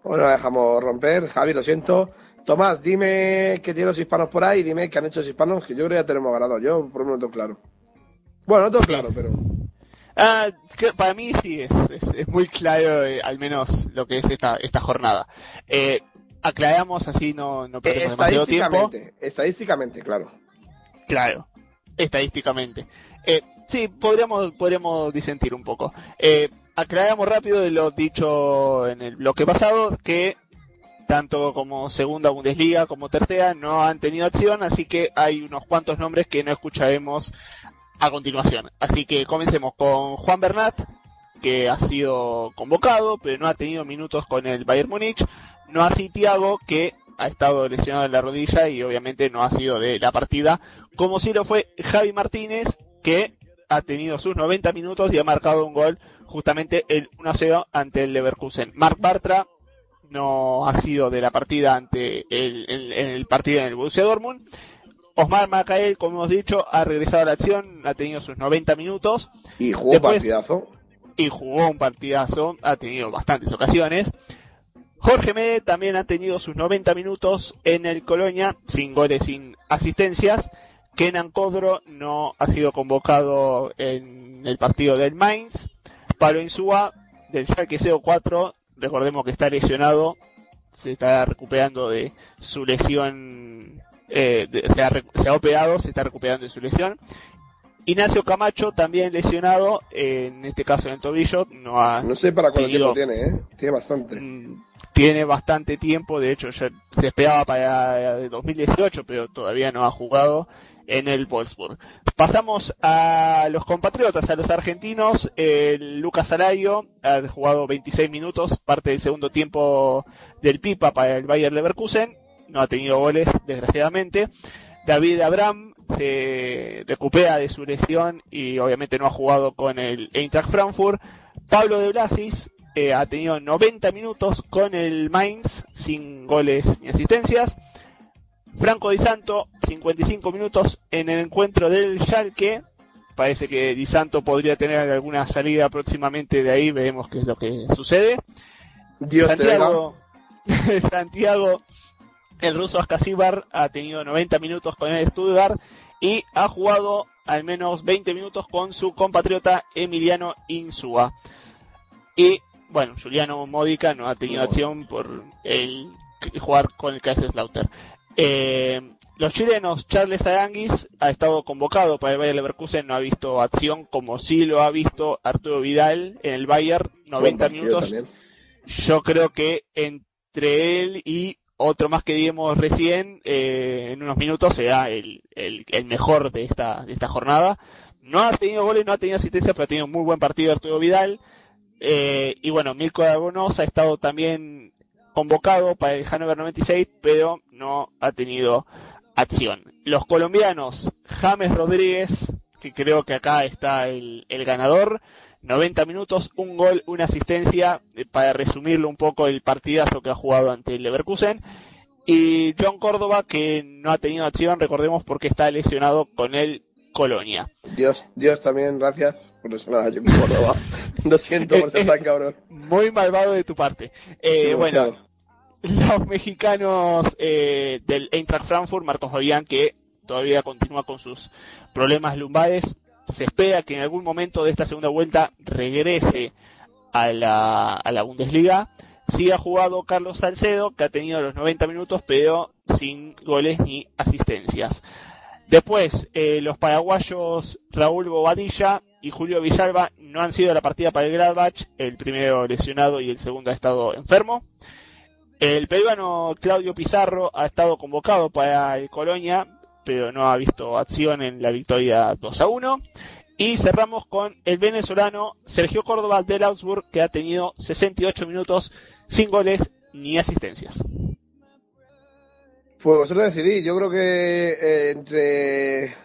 Bueno, la dejamos romper. Javi, lo siento. Tomás, dime qué tienen los hispanos por ahí, dime qué han hecho los hispanos, que yo creo que ya tenemos ganado. Yo por lo menos tengo claro. Bueno, no tengo claro, pero. Ah, que para mí sí, es, es- es muy claro, eh, al menos lo que es esta, esta jornada. Eh, aclaramos así, no, no perdemos demasiado tiempo. Estadísticamente, estadísticamente, claro. Claro, estadísticamente. Eh, sí, podríamos, podríamos disentir un poco. Eh, aclaramos rápido de lo dicho en el bloque pasado, que tanto como segunda Bundesliga como tercera no han tenido acción, así que hay unos cuantos nombres que no escucharemos a continuación. Así que comencemos con Juan Bernat, que ha sido convocado, pero no ha tenido minutos con el Bayern Múnich. No así Thiago, que ha estado lesionado en la rodilla y obviamente no ha sido de la partida, como si lo fue Javi Martínez, que ha tenido sus 90 minutos y ha marcado un gol justamente el 1-0 ante el Leverkusen. Marc Bartra no ha sido de la partida ante el, el- en el partido en el Borussia Dortmund. Osmar Macael, como hemos dicho, ha regresado a la acción, ha tenido sus 90 minutos. Y jugó Después- partidazo. y jugó un partidazo, ha tenido bastantes ocasiones. Jorge Mede también ha tenido sus 90 minutos en el Colonia, sin goles, sin asistencias. Kenan Kodro no ha sido convocado en el partido del Mainz. Pablo Insúa, del Schalke 04, recordemos que está lesionado, se está recuperando de su lesión, eh, de- se, ha, se ha operado, se está recuperando de su lesión. Ignacio Camacho también lesionado, eh, en este caso en el tobillo, no ha No sé para cuánto tiempo tiene, ¿eh? Tiene bastante. Mm, tiene bastante tiempo, de hecho ya se esperaba para eh, 2018, pero todavía no ha jugado en el Wolfsburg. Pasamos a los compatriotas, a los argentinos. Lucas Alario ha jugado 26 minutos, parte del segundo tiempo del Pipa para el Bayer Leverkusen. No ha tenido goles, desgraciadamente. David Abraham se recupera de su lesión y obviamente no ha jugado con el Eintracht Frankfurt. Pablo de Blasis eh, ha tenido 90 minutos con el Mainz sin goles ni asistencias. Franco Di Santo, 55 minutos en el encuentro del Schalke. Parece que Di Santo podría tener alguna salida próximamente de ahí, veremos qué es lo que sucede. Dios Santiago, (laughs) Santiago, el ruso Askasibar ha tenido 90 minutos con el Stuttgart y ha jugado al menos 20 minutos con su compatriota Emiliano Insúa. Y bueno, Juliano Módica no ha tenido acción por el jugar con el Kaiserslautern. Eh, los chilenos, Charles Aranguis ha estado convocado para el Bayer Leverkusen, no ha visto acción como sí lo ha visto Arturo Vidal en el Bayern, 90 minutos. Yo creo que entre él y otro más que dimos recién, eh, en unos minutos, será el, el, el, mejor de esta, de esta jornada. No ha tenido goles, no ha tenido asistencia, pero ha tenido un muy buen partido Arturo Vidal. Eh, y bueno, Mirko Aragonos ha estado también convocado para el Hannover 96, pero no ha tenido acción. Los colombianos, James Rodríguez, que creo que acá está el, el ganador, 90 minutos, un gol, una asistencia, eh, para resumirlo un poco el partidazo que ha jugado ante el Leverkusen. Y John Córdoba, que no ha tenido acción, recordemos porque está lesionado con el Colonia. Dios, Dios también, gracias por lesionar a John Córdoba. (laughs) Lo siento por ser (laughs) tan cabrón. Muy malvado de tu parte. Eh, Sí, bueno, demasiado. Los mexicanos eh, del Eintracht Frankfurt, Marcos Fabián, que todavía continúa con sus problemas lumbares, se espera que en algún momento de esta segunda vuelta regrese a la, a la Bundesliga. Sí ha jugado Carlos Salcedo, que ha tenido los 90 minutos, pero sin goles ni asistencias. Después, eh, los paraguayos Raúl Bobadilla y Julio Villalba no han sido la partida para el Gladbach, el primero lesionado y el segundo ha estado enfermo. El peruano Claudio Pizarro ha estado convocado para el Colonia, pero no ha visto acción en la victoria 2 a 1. Y cerramos con el venezolano Sergio Córdoba del Augsburg, que ha tenido 68 minutos sin goles ni asistencias. Pues vosotros decidís. Yo creo que eh, entre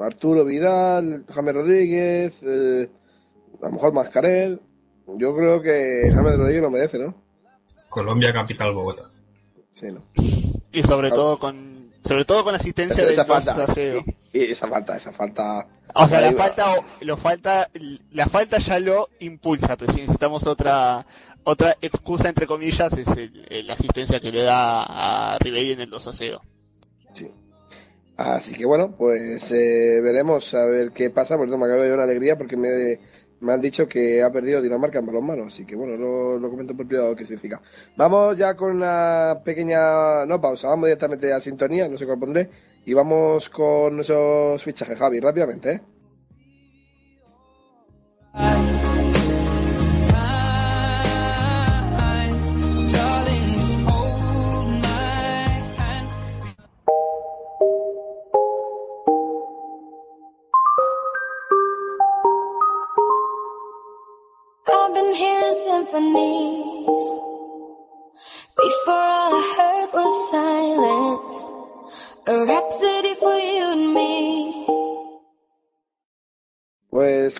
Arturo Vidal, James Rodríguez, eh, a lo mejor Mascarel, yo creo que James Rodríguez lo merece, ¿no? Colombia, capital, Bogotá. Sí, ¿no? Y sobre todo con, sobre todo con asistencia Esa, del esa 2 falta. a 0. Y, y esa falta, esa falta. O sea, la falta, lo falta, la falta ya lo impulsa, pero si necesitamos otra, otra excusa entre comillas es la asistencia que le da a Ribery en el 2 a 0. Así que bueno, pues eh, veremos a ver qué pasa. Por eso me acabo de dar una alegría porque me, me han dicho que ha perdido Dinamarca en balonmano. Así que bueno, lo, lo comento por privado qué significa. Vamos ya con una pequeña, no pausa, vamos directamente a sintonía, no sé cuál pondré. Y vamos con esos fichajes, Javi, rápidamente, ¿eh?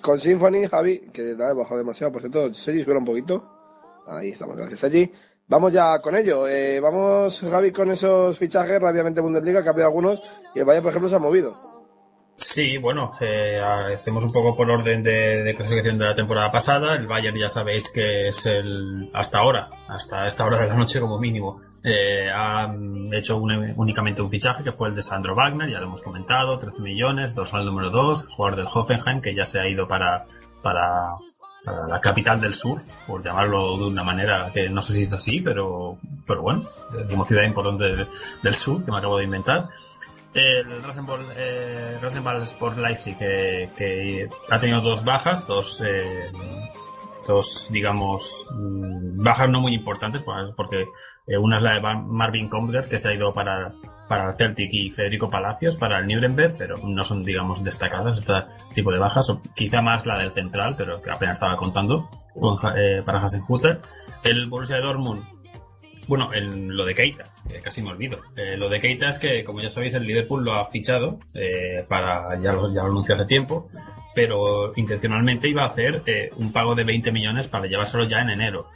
Con Symphony, Javi, que la he bajado demasiado, por cierto, Sergi, espera un poquito. Ahí estamos, gracias Sergi. Vamos ya con ello. Eh, vamos, Javi, con esos fichajes rápidamente Bundesliga, que ha habido algunos, y el Bayern, por ejemplo, se ha movido. Sí, bueno, eh, hacemos un poco por orden de, de clasificación de la temporada pasada. El Bayern ya sabéis que es el, hasta ahora, hasta esta hora de la noche como mínimo, eh, ha hecho un- únicamente un fichaje que fue el de Sandro Wagner, ya lo hemos comentado, 13 millones, dorsal número 2, jugador del Hoffenheim que ya se ha ido para, para, para la capital del sur, por llamarlo de una manera que no sé si es así, pero, pero bueno, como ciudad importante del, del sur que me acabo de inventar. El Rasenball, eh, Rasenball Sport Leipzig, que, que ha tenido dos bajas, dos, eh, dos, digamos, mm, bajas no muy importantes, porque eh, una es la de Mar- Marvin Comder, que se ha ido para, para el Celtic, y Federico Palacios para el Nuremberg, pero no son, digamos, destacadas este tipo de bajas, o quizá más la del central, pero que apenas estaba contando, con, eh, para Hasenhutter. El Borussia Dortmund, bueno, en lo de Keita, que casi me olvido. Eh, lo de Keita es que, como ya sabéis, el Liverpool lo ha fichado eh, para, ya lo, ya lo anunció hace tiempo, pero intencionalmente iba a hacer eh, un pago de 20 millones para llevárselo ya en enero.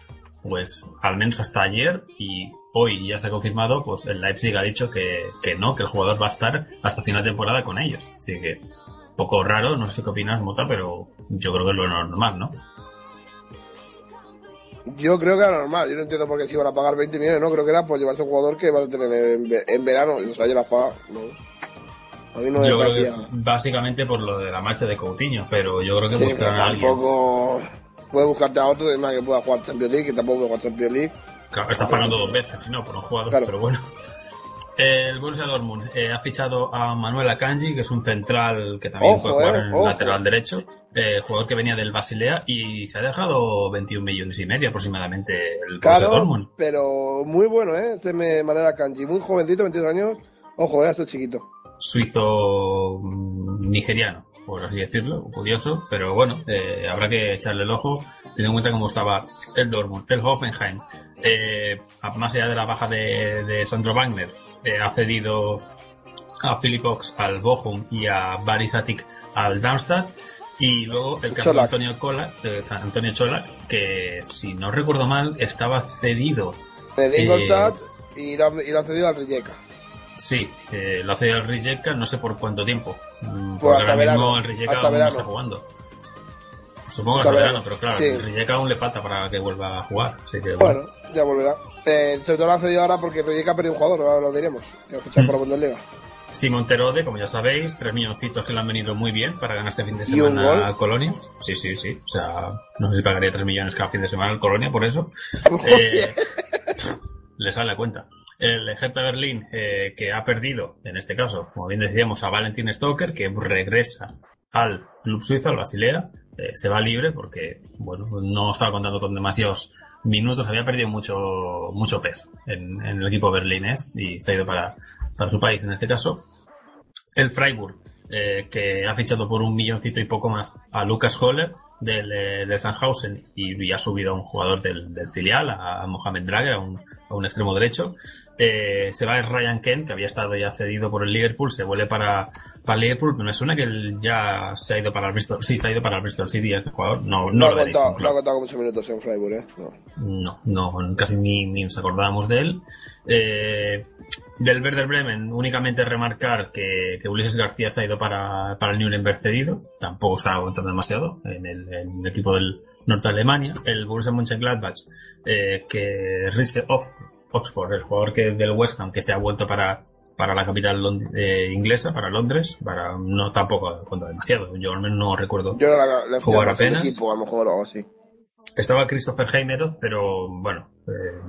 pues al menos hasta ayer y hoy ya se ha confirmado, pues el Leipzig ha dicho que, que no, que el jugador va a estar hasta final de temporada con ellos. Así que, poco raro, no sé qué opinas, Mota, pero yo creo que es lo normal, ¿no? Yo creo que era normal. Yo no entiendo por qué se iban a pagar 20 millones. No creo que era por llevarse un jugador que va a tener en, en verano. Y o sea, ya la paga. No. A no Yo creo que básicamente por lo de la marcha de Coutinho, pero yo creo que Sí, buscarán a alguien. tampoco. Puedes buscarte a otro, es más que pueda jugar Champions League, que tampoco puede jugar Champions League. Claro, estás pagando dos veces, si no, por un jugador, Claro. pero bueno. (laughs) El Borussia Dortmund eh, ha fichado a Manuel Akanji, que es un central que también Ojo, puede jugar eh, en ojo. lateral derecho, eh, jugador que venía del Basilea y se ha dejado 21 millones y medio aproximadamente el Borussia Claro, Dortmund. pero muy bueno, ¿eh? Este me manera Kanji. Muy jovencito, 22 años. Ojo, eh, este chiquito. Suizo mm, nigeriano, por así decirlo, curioso, pero bueno, eh, habrá que echarle el ojo, teniendo en cuenta cómo estaba el Dortmund, el Hoffenheim, eh, más allá de la baja de, de Sandro Wagner, eh, ha cedido a Philip Ox al Bochum y a Baris Atik al Darmstadt. Y luego el caso de Antonio Cola, eh, Antonio Cholak, que si no recuerdo mal, estaba cedido. De Ingolstadt y, lo, han cedido al Rijeka. Sí, eh, lo hace el Rijeka, no sé por cuánto tiempo. Mm, Pues Porque hasta ahora mismo verano, el Rijeka aún no está jugando. Supongo que Hasta hasta verano, verano, pero claro, sí. el Rijeka aún le falta para que vuelva a jugar. Así que bueno. Bueno, ya volverá. Eh, sobre todo lo han cedido ahora porque Rijeka ha perdido un jugador, ahora lo diremos. Que ha Mm. por la Bundesliga. Simon Terode, como ya sabéis, tres milloncitos que le han venido muy bien para ganar este fin de ¿Y un semana al Colonia. Sí, sí, sí. O sea, no sé si pagaría tres millones cada fin de semana al Colonia por eso. (laughs) Eh, le sale a cuenta. El Hertha Berlín, eh, que ha perdido, en este caso, como bien decíamos, a Valentin Stoker, que regresa al club suizo, al Basilea, eh, se va libre porque, bueno, no estaba contando con demasiados minutos, había perdido mucho, mucho peso en, en el equipo berlinés y se ha ido para, para su país en este caso. El Freiburg, eh, que ha fichado por un milloncito y poco más a Lucas Holler del, eh, de Sandhausen y, y ha subido a un jugador del, del filial, a, a Mohamed Drager, a un, a un extremo derecho. Eh, se va Ryan Kent, que había estado ya cedido por el Liverpool, se vuelve para, para Liverpool. Me suena que él ya se ha ido para el Bristol, sí, se ha ido para el Bristol City este jugador. No, no, No, ha lo veréis contado, con no ha contado con muchos minutos en Freiburg, ¿eh? No. No, no, casi ni, ni nos acordábamos de él. Eh, del Werder Bremen, únicamente remarcar que, que Ulises García se ha ido para, para el Nuremberg cedido. Tampoco está aguantando demasiado en el, en el equipo del norte de Alemania. El Borussia Mönchengladbach, eh, que Off, Oxford, el jugador que del West Ham, que se ha vuelto para, para la capital lond- eh, inglesa, para Londres, para, no tampoco aguanta demasiado. Yo al menos no recuerdo Yo no la, la jugar apenas. equipo, a lo mejor o algo así. Estaba Christopher Heineroth, pero bueno, eh,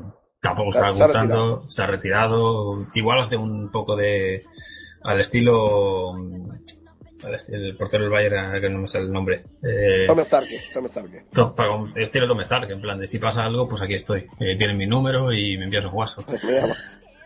tampoco está se gustando, se ha retirado. Igual hace un poco de. al estilo. Esti- el portero del Bayern, que no me sale el nombre. Eh, Tom Starke, Tom Starke. to- para estilo Tom Stark, en plan de si pasa algo, pues aquí estoy. Eh, tienen mi número y me envías un WhatsApp. Llama.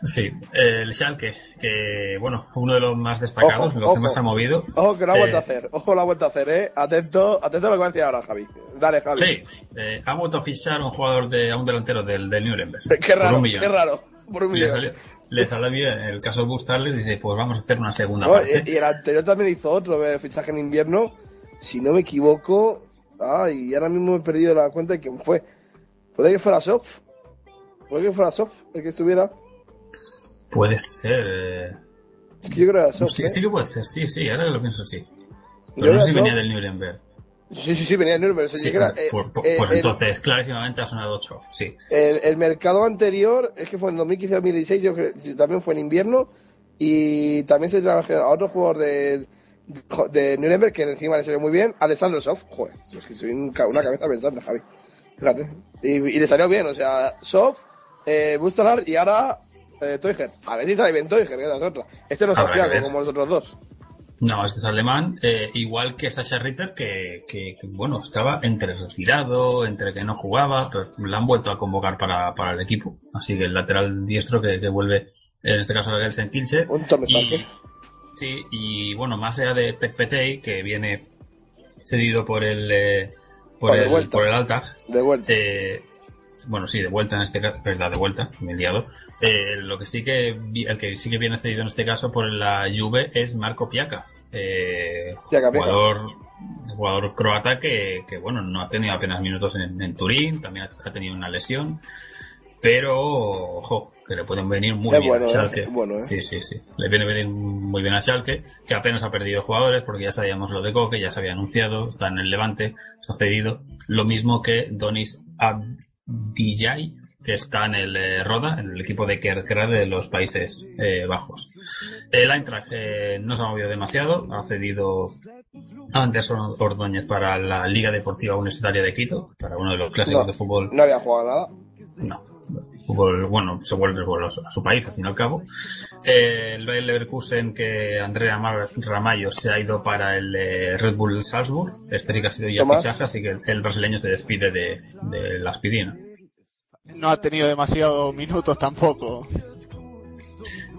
Sí, el Schalke, que bueno, uno de los más destacados, Ojo, los ojo. que más se ha movido. Ojo, que lo ha vuelto Eh, a hacer. Ojo, lo ha vuelto a hacer, ¿eh? Atento, atento a lo que va a decir ahora, Javi. Dale, Javi. Sí, eh, ha vuelto a fichar un jugador de, a un delantero del, del Nuremberg. Qué raro, qué raro. Por un le millón. salió, le salió bien el caso Bustarles dice pues vamos a hacer una segunda No, parte y, y el anterior también hizo otro eh, fichaje en invierno. Si no me equivoco. Ay, ahora mismo he perdido la cuenta de quién fue. Puede que fuera Sof. Puede que fuera Sof el que estuviera. puede ser eh, Es que yo creo que era Sof. sí, ¿eh? sí que puede ser sí sí ahora que lo pienso sí Yo pero no sé si venía del Nuremberg Sí, sí, sí, venía de Nuremberg. Sí, era, pues, eh, pues- eh, pues el- entonces clarísimamente ha sonado Chof sí El, el mercado anterior, es que fue en 2015-2016, yo creo que también fue en invierno, y también se trabajó a otro jugador de, de Nuremberg que encima le salió muy bien, Alessandro Sof. Joder, si es que soy un una cabeza pensante, Javi. Fíjate. Y, y le salió bien, o sea, Sof, eh, Bustalar y ahora eh, Teuger. A ver si sale bien Teuger, que es otra. Este no es como los otros dos. No este es alemán eh, igual que Sasha Ritter que, que, que, bueno estaba entre retirado entre que no jugaba pues la han vuelto a convocar para, para el equipo así que el lateral diestro que, que vuelve en este caso a Gelsen Kilche Un y. Sí, y bueno, más allá de Pekpetey, que viene cedido por el eh, por, el, vuelta. por el Altag, De vuelta. eh, bueno, sí, de vuelta en este caso, verdad, de vuelta, me he liado. Eh, lo que sí que, el que sí que viene cedido en este caso por la Juve es Marco Piaca, eh, jugador jugador croata que, que, bueno, no ha tenido apenas minutos en, en Turín, también ha, ha tenido una lesión, pero, ojo, que le pueden venir muy Es bien bueno, a ¿eh? Schalke. Bueno, ¿eh? Sí, sí, sí. Le viene venir muy bien a Schalke, que apenas ha perdido jugadores, porque ya sabíamos lo de Coque, ya se había anunciado, está en el Levante, está cedido. Lo mismo que Donis Abdijay, que está en el eh, Roda, en el equipo de Kerkrade de los Países eh, Bajos. El Eintracht eh, no se ha movido demasiado, ha cedido a Anderson Ordóñez para la Liga Deportiva Universitaria de Quito, para uno de los clásicos No, de fútbol no había jugado nada. no. Fútbol, bueno, se vuelve a su país, al fin y al cabo. Eh, el Bayer Leverkusen, que Andrea Ramallo se ha ido para el eh, Red Bull Salzburg. Este sí que ha sido ya Tomás. fichaje, así que el brasileño se despide de, de la aspirina. No ha tenido demasiados minutos tampoco.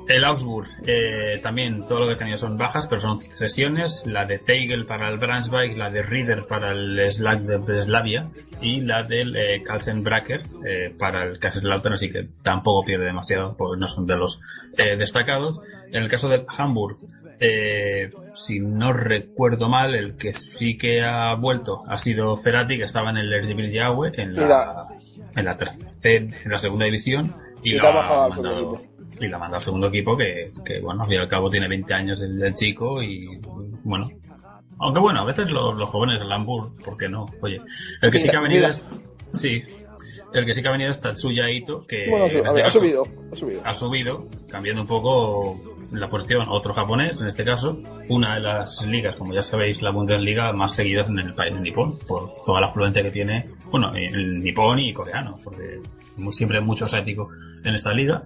El Augsburg, eh, también todo lo que ha tenido son bajas, pero son sesiones. La de Teigl para el Braunschweig, la de Rieder para el Slag de Breslavia y la del eh, Kalsenbracker eh, para el Kaiserslautern, así que tampoco pierde demasiado, porque no son de los eh, destacados. En el caso del Hamburg, eh, si no recuerdo mal, el que sí que ha vuelto ha sido Ferrati, que estaba en el Aue, en la, Mira. En la tercera, en la segunda división, y, Y lo ha bajado al segundo mandado- y la manda al segundo equipo que, que, bueno, al fin y al cabo tiene 20 años el, el chico y bueno. Aunque bueno, a veces los, los jóvenes del Hamburg, ¿por qué no? Oye, el que sí que ha venido Mira. es... Sí, el que sí que ha venido es Tatsuya Ito, que Bueno, ha, a ver, subido, ha subido. ha subido, cambiando un poco la posición, otro japonés, en este caso, una de las ligas, como ya sabéis, la Bundesliga más seguidas en el país nipón, por toda la afluencia que tiene, bueno, el nipón y coreano, porque siempre hay mucho asiático en esta liga.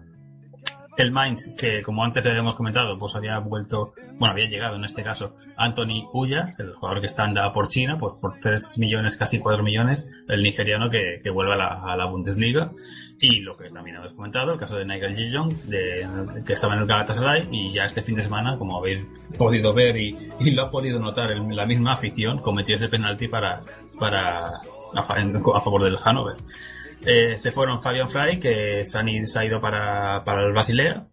El Mainz, que como antes habíamos comentado, pues había vuelto, bueno, había llegado en este caso Anthony Uya, el jugador que está anda por China, pues por 3 millones, casi 4 millones, el nigeriano que, que vuelve a la, Bundesliga. Y lo que también habéis comentado, el caso de Nigel Gillon, de, que estaba en el Galatasaray, y ya este fin de semana, como habéis podido ver y, lo ha podido notar el- la misma afición, cometió ese penalti para, para, a, en- a favor del Hannover. Eh, se fueron Fabian Frey, que se, se ha ido para, para el Basilea,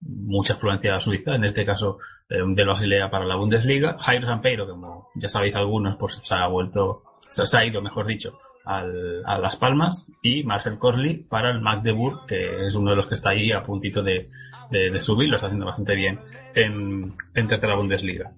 mucha afluencia suiza, en este caso eh, del Basilea para la Bundesliga. Jairo Sampeiro, como ya sabéis algunos, pues se ha vuelto, se, ha ido, mejor dicho, al- a Las Palmas. Y Marcel Corsley para el Magdeburg, que es uno de los que está ahí a puntito de, de, de subir, lo está haciendo bastante bien en, en tercera Bundesliga.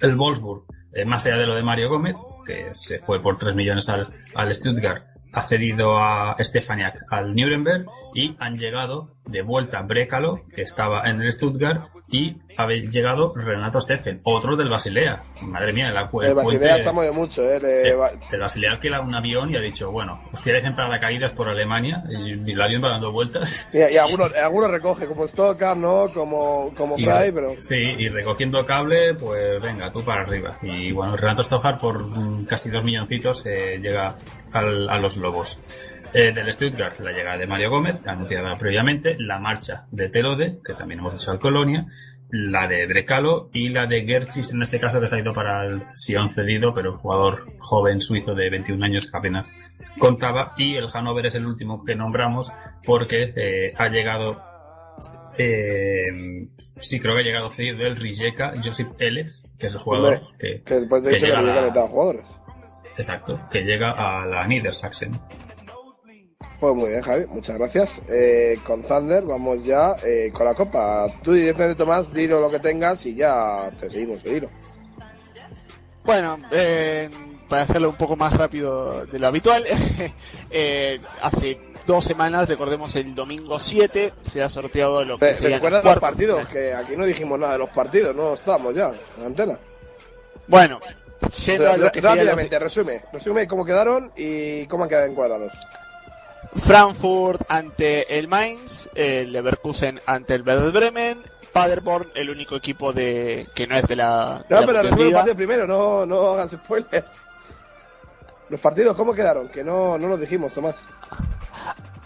El Wolfsburg, eh, más allá de lo de Mario Gómez, que se fue por 3 millones al, al Stuttgart, ha cedido a Stefaniak al Nuremberg y han llegado de vuelta Brécalo, que estaba en el Stuttgart, y ha llegado Renato Steffen, otro del Basilea. Madre mía, la El puente- Basilea se ha movido mucho, eh. le el, el Basilea alquila un avión y ha dicho, bueno, os tiráis en paracaídas por Alemania y, el avión va dando vueltas. Y, y algunos, algunos recoge, como Stoker, ¿no? Como, como Fry, pero. Sí, y recogiendo cable, pues venga, tú para arriba. Y bueno, Renato Stojar por mm, casi dos milloncitos eh, llega al- a los Lobos. Eh, del Stuttgart, la llegada de Mario Gómez, anunciada previamente, la marcha de Telode, que también hemos dicho al Colonia, la de Brecalo y la de Gerchis, en este caso que se ha ido para el Sion cedido, pero un jugador joven suizo de 21 años que apenas contaba, y el Hannover es el último que nombramos porque eh, ha llegado eh, sí, creo que ha llegado cedido el Rijeka Josip Ellis, que es el jugador Hombre, que, que después de que que llega le a jugadores. Exacto, que llega a la Niedersachsen. Pues muy bien, Javi, muchas gracias. Eh, con Thunder vamos ya eh, con la copa. Tú directamente, Tomás, dilo lo que tengas y ya te seguimos el hilo. Bueno, eh, para hacerlo un poco más rápido de lo habitual, (laughs) eh, hace dos semanas, recordemos el domingo 7, se ha sorteado lo que serían ¿Recuerdas los partidos? Que aquí no dijimos nada de los partidos, no estábamos ya en la antena. Bueno, yendo a lo que rápidamente, resume. Resume cómo quedaron y cómo han quedado encuadrados. Frankfurt ante el Mainz, el Leverkusen ante el Werder Bremen, Paderborn, el único equipo de que no es de la, de No, la pero resume los Bundesliga. partidos primero, no, no hagas spoiler. Los partidos, ¿cómo quedaron? Que no, no los dijimos, Tomás.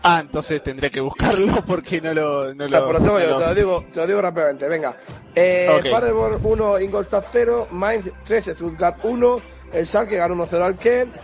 Ah, entonces tendré que buscarlo (laughs) porque no lo... No lo, no yo, te lo digo, te lo digo rápidamente, venga. Eh, Ok. Paderborn 1, Ingolstadt 0, Mainz 3, Stuttgart 1, el Schalke ganó 1-0 al Kent,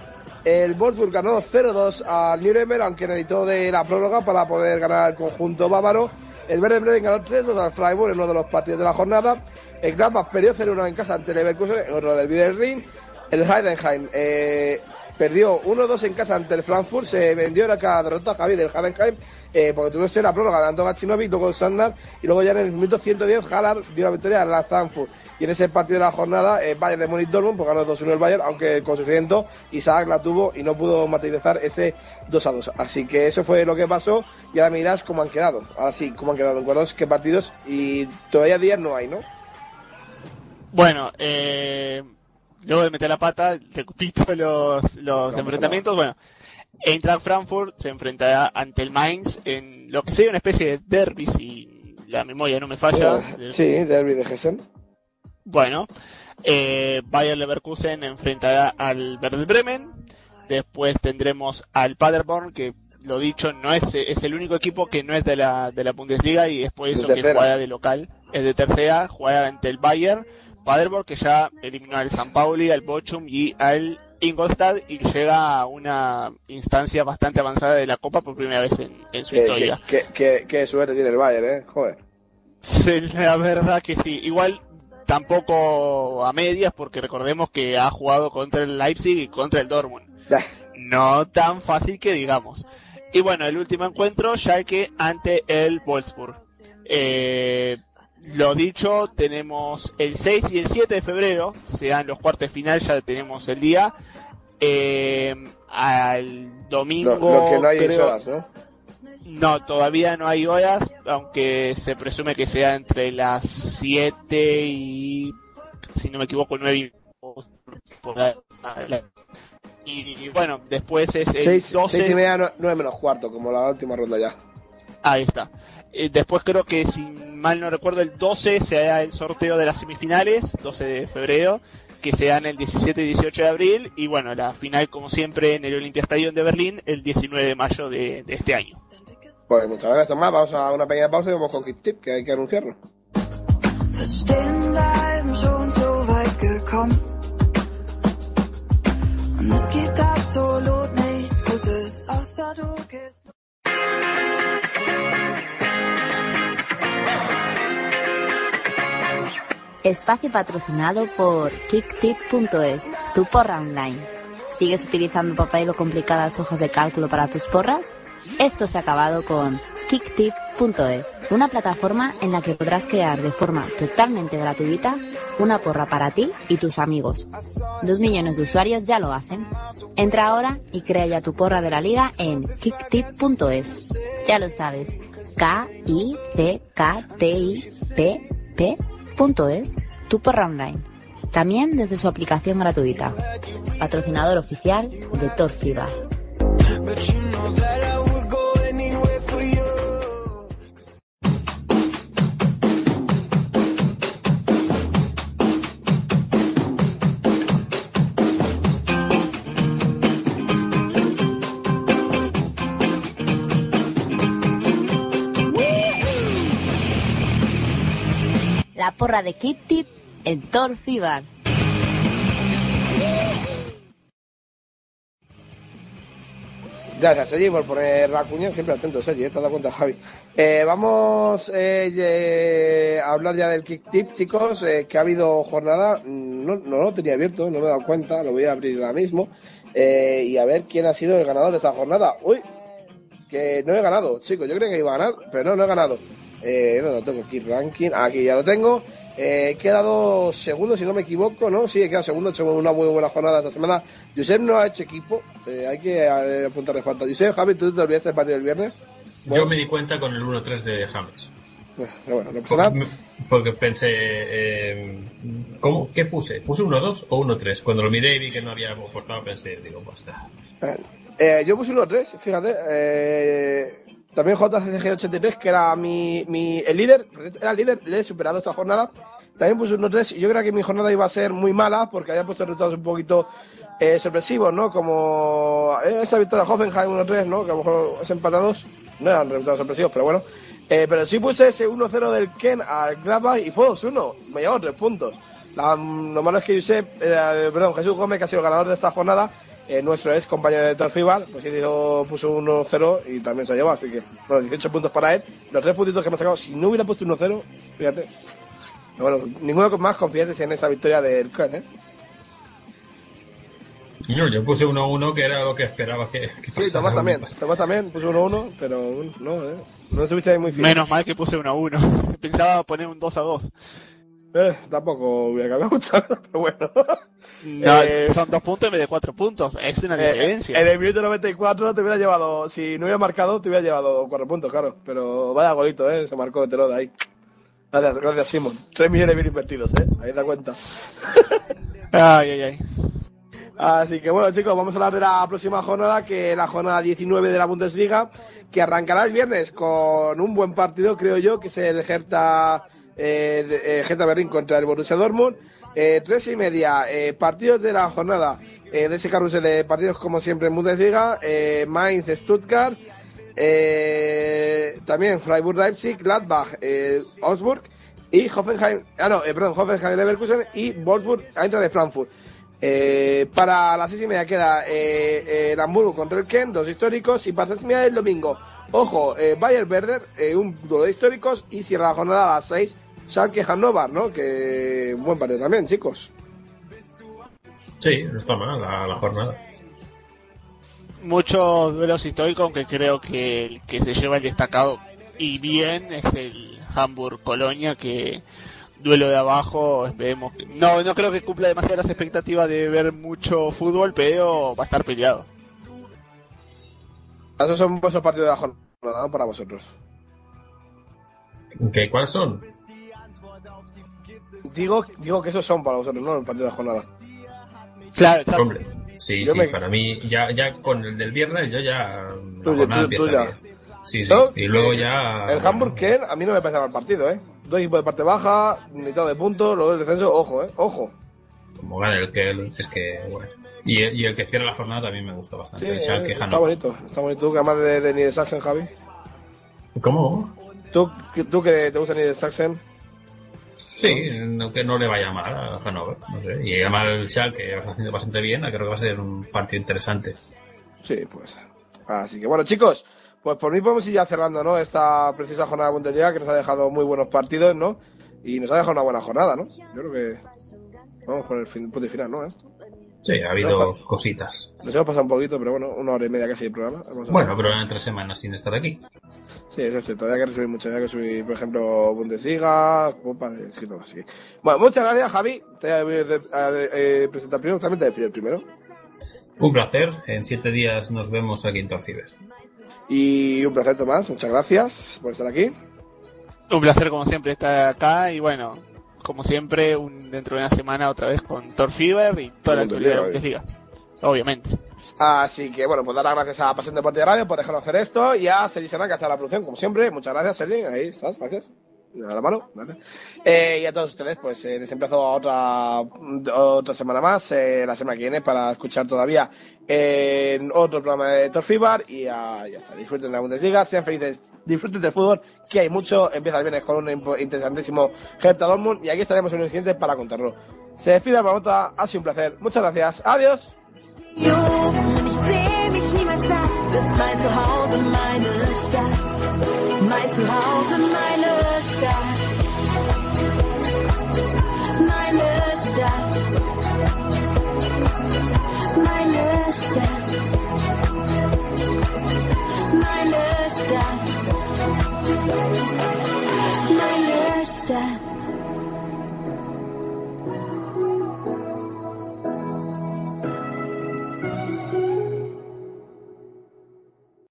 el Wolfsburg ganó 0-2 al Nuremberg, aunque necesitó de la prórroga para poder ganar el conjunto bávaro. El Werder Bremen ganó 3-2 al Freiburg en uno de los partidos de la jornada. El Gladbach perdió 0-1 en casa ante Leverkusen, en otro del Ring. El Heidenheim eh, perdió 1-2 en casa ante el Frankfurt, se vendió la cada derrota Javi del Heidenheim, eh, porque tuvo que ser la prórroga ganando Gacinovic, luego Sandar, y luego ya en el minuto 110 Haller dio la victoria a la Frankfurt. Y en ese partido de la jornada, eh, Bayern de Múnich Dortmund, pues ganó 2-1 el Bayern, aunque con sufrimiento Isaac la tuvo y no pudo materializar ese 2-2. Así que eso fue lo que pasó, y ahora me dirás cómo han quedado. Ahora sí, cómo han quedado, en cuántos qué partidos, y todavía días no hay, ¿no? Bueno, eh, luego de meter la pata, repito (laughs) los, los enfrentamientos. Bueno, Eintracht Frankfurt se enfrentará ante el Mainz en lo que sería una especie de derby, si la memoria no me falla. Sí, derby de Hessen. Bueno, eh, Bayer Leverkusen enfrentará al Werder Bremen. Después tendremos al Paderborn, que lo dicho, no es, es el único equipo que no es de la, de la Bundesliga y después De eso que juega de local. Es de tercera, juega ante el Bayern. Paderborn que ya eliminó al San Pauli, al Bochum y al Ingolstadt y llega a una instancia bastante avanzada de la Copa por primera vez en, en su Qué, historia. qué- qué- qué suerte tiene el Bayern, ¿eh? Joder. Sí, la verdad que sí. Igual tampoco a medias porque recordemos que ha jugado contra el Leipzig y contra el Dortmund. No tan fácil que digamos. Y bueno, el último encuentro, Schalke ante el Wolfsburg. Eh, lo dicho, tenemos el 6 y el 7 de febrero, sean los cuartos de final, ya tenemos el día. Eh, al domingo. Lo, lo que no hay es creo- horas, ¿no? no, todavía no hay horas, aunque se presume que sea entre las 7 y, si no me equivoco, 9 y... Y bueno, después es el Seis, 12... seis y media, no- nueve menos cuarto, como la última ronda ya. Ahí está. Eh, después creo que, si mal no recuerdo, el 12 se hará el sorteo de las semifinales, 12 de febrero, que se dan el 17 y 18 de abril, y bueno, la final, como siempre, en el Olympia Stadium de Berlín, el 19 de mayo de, de este año. Pues muchas gracias, Tomás. Vamos a una pequeña pausa y vamos con Kit Tip, que hay que anunciarlo. Stehen bleiben schon so weit gekommen. Und es gibt absolut nichts Espacio patrocinado por KickTip.es, tu porra online. ¿Sigues utilizando papel o complicadas hojas de cálculo para tus porras? Esto se ha acabado con KickTip.es, una plataforma en la que podrás crear de forma totalmente gratuita una porra para ti y tus amigos. Dos millones de usuarios ya lo hacen. Entra ahora y crea ya tu porra de la liga en KickTip.es. Ya lo sabes, K-I-C-K-T-I-P-P punto es tu porra online. También desde su aplicación gratuita. Patrocinador oficial de Torfiba. La porra de Kip Tip en Torfibar. Gracias, Sergi, por poner la cuña. Siempre atento, Sergi, ¿eh? te has dado cuenta, Javi. Eh, vamos eh, eh, a hablar ya del Kick Tip, chicos, eh, que ha habido jornada. No, no lo tenía abierto, no me he dado cuenta, lo voy a abrir ahora mismo. Eh, y a ver quién ha sido el ganador de esta jornada. Uy, que no he ganado, chicos. Yo creo que iba a ganar, pero no, no he ganado. Eh, ¿Dónde lo tengo aquí? Ranking. Aquí ya lo tengo. Eh, he quedado segundo, si no me equivoco, ¿no? Sí, he quedado segundo, he hecho una muy buena jornada esta semana. Josep no ha hecho equipo, eh, hay que eh, apuntarle falta. Josep, Javi, ¿tú te olvidaste del partido del viernes? Yo me di cuenta con el 1-3 de James. Bueno, no pasa nada. Porque pensé, eh, ¿cómo, ¿qué puse? ¿Puse 1-2 o 1-3? Cuando lo miré y vi que no había apostado, pensé, digo, pues está. Eh, yo puse unos tres, fíjate. Eh, también JCG83, que era mi, mi el líder, era el líder, le he superado esta jornada. También puse unos tres y yo creo que mi jornada iba a ser muy mala porque había puesto resultados un poquito eh, sorpresivos, ¿no? Como esa victoria de Hoffenheim 1-3, ¿no? Que a lo mejor es empatados. No eran resultados sorpresivos, pero bueno. Eh, pero sí puse ese 1-0 del Ken al Gladbach y fue 2-1. Me llevó tres puntos. La- lo malo es que Josep, eh, perdón, Jesús Gómez, que ha sido el ganador de esta jornada, eh, nuestro ex compañero de Torfival, pues sí hizo, puso 1-0 y también se llevó, así que, bueno, 18 puntos para él. Los tres puntitos que me ha sacado, si no hubiera puesto 1-0, fíjate. Pero bueno, ninguno con más confianza en esa victoria del Ken, ¿eh? Yo, yo puse 1-1 que era lo que esperaba que, que Sí, pasara. Tomás también. Tomás también puso 1-1, pero no, eh. No estuviste muy fiel. Menos mal que puse 1 a 1. Pensaba poner un 2 a 2. Eh, tampoco hubiera cambiado (laughs) mucho, pero bueno. No, Eh, son dos puntos en vez de cuatro puntos. Es una Eh, diferencia. en el minuto 94 te hubiera llevado, si no hubiera marcado, te hubiera llevado cuatro puntos, claro. Pero vaya golito, ¿eh? Se marcó Teroda ahí. Gracias, gracias, Simon. Tres millones bien invertidos, ¿eh? Ahí da cuenta. (laughs) Ay, ay, ay. Así que bueno, chicos, vamos a hablar de la próxima jornada, que es la jornada 19 de la Bundesliga, que arrancará el viernes con un buen partido, creo yo, que es el Hertha, eh, de- eh, Hertha Berlín contra el Borussia Dortmund. Eh, tres y media, eh, partidos de la jornada eh, de ese carrusel de partidos, como siempre en Bundesliga, Mainz, Stuttgart, también Freiburg, Leipzig, Gladbach, Augsburg y Hoffenheim, ah no, perdón, Hoffenheim, Leverkusen y Wolfsburg, Eintracht de Frankfurt. Para las seis y media queda eh, Hamburgo contra el Ken, dos históricos, y para las seis y media del domingo, ojo, Bayer Werder, un duelo de históricos, y cierra la jornada a las seis, Schalke Hannover, ¿no? Que un buen partido también, chicos. Sí, no está mal la, la jornada. Muchos duelos históricos, aunque creo que el que se lleva el destacado y bien es el Hamburg-Colonia, que duelo de abajo, esperemos. que- No, no creo que cumpla demasiadas expectativas de ver mucho fútbol, pero va a estar peleado. Esos son vuestros partidos de la jornada. Para vosotros. ¿Qué, ¿Cuáles son? Digo, digo que esos son para vosotros, ¿no? Los partidos de la jornada. Claro, Hombre, sí, Yo sí, me- para mí, ya, ya con el del viernes, yo ya. Tú- La jornada tú- ya. bien. Sí, sí. Y luego ya. El Hamburg Ken a mí no me parece mal partido, ¿eh? Dos equipos de parte baja, mitad de puntos, luego el descenso, ojo, ¿eh? Ojo. Como gana el que es que. Bueno. Y, y el que cierra la jornada también me gusta bastante. Sí, el Schalke eh, está Hannover. bonito, está bonito. Tú que además de, de Niedersachsen, Javi. ¿Cómo? ¿Tú, que- tú que te gusta Niedersachsen. Sí, no, que no le vaya mal a Hannover, no sé. Y además el Schalke va haciendo bastante bien, creo que va a ser un partido interesante. Sí, pues. Así que bueno, chicos, pues por mí podemos ir ya cerrando, ¿no? Esta precisa jornada de Bundesliga que nos ha dejado muy buenos partidos, ¿no? Y nos ha dejado una buena jornada, ¿no? Yo creo que vamos por el punto final, ¿no? Esto. Sí, ha habido cositas. Nos hemos pasado un poquito, pero bueno, una hora y media casi de programa. Bueno, pero en tres semanas sin estar aquí. Sí, eso es cierto. Todavía hay que resumir mucho. Hay que subir, por ejemplo, Bundesliga, Copa, es que todo así. Bueno, muchas gracias, Javi. Te voy a de- a de- eh, presentar primero. También te despido primero. Un placer. En siete días nos vemos aquí en Torciber. Y un placer, Tomás. Muchas gracias por estar aquí. Un placer como siempre estar acá y bueno, como siempre, un, dentro de una semana otra vez con Thor Fever y toda la actualidad de la Bundesliga. Obviamente. Así que, bueno, pues dar las gracias a Pasión Deporte de Radio por dejarnos hacer esto y a Sergi Serrano, que hace la producción, como siempre. Muchas gracias, Sergi. Ahí estás, gracias. A la. Eh, y a todos ustedes, pues eh, les a otra, otra semana más, eh, la semana que viene, para escuchar todavía en otro programa de Torfibar. Y ah, ya está, disfruten de la Bundesliga, sean felices, disfruten del fútbol, que hay mucho. Empieza el viernes con un interesantísimo Hertha Dortmund y aquí estaremos en un siguiente para contarlo. Se despide Marmota, ha sido un placer. Muchas gracias, adiós. Stadt, my Stadt, meine Stadt, my Stadt, meine Stadt.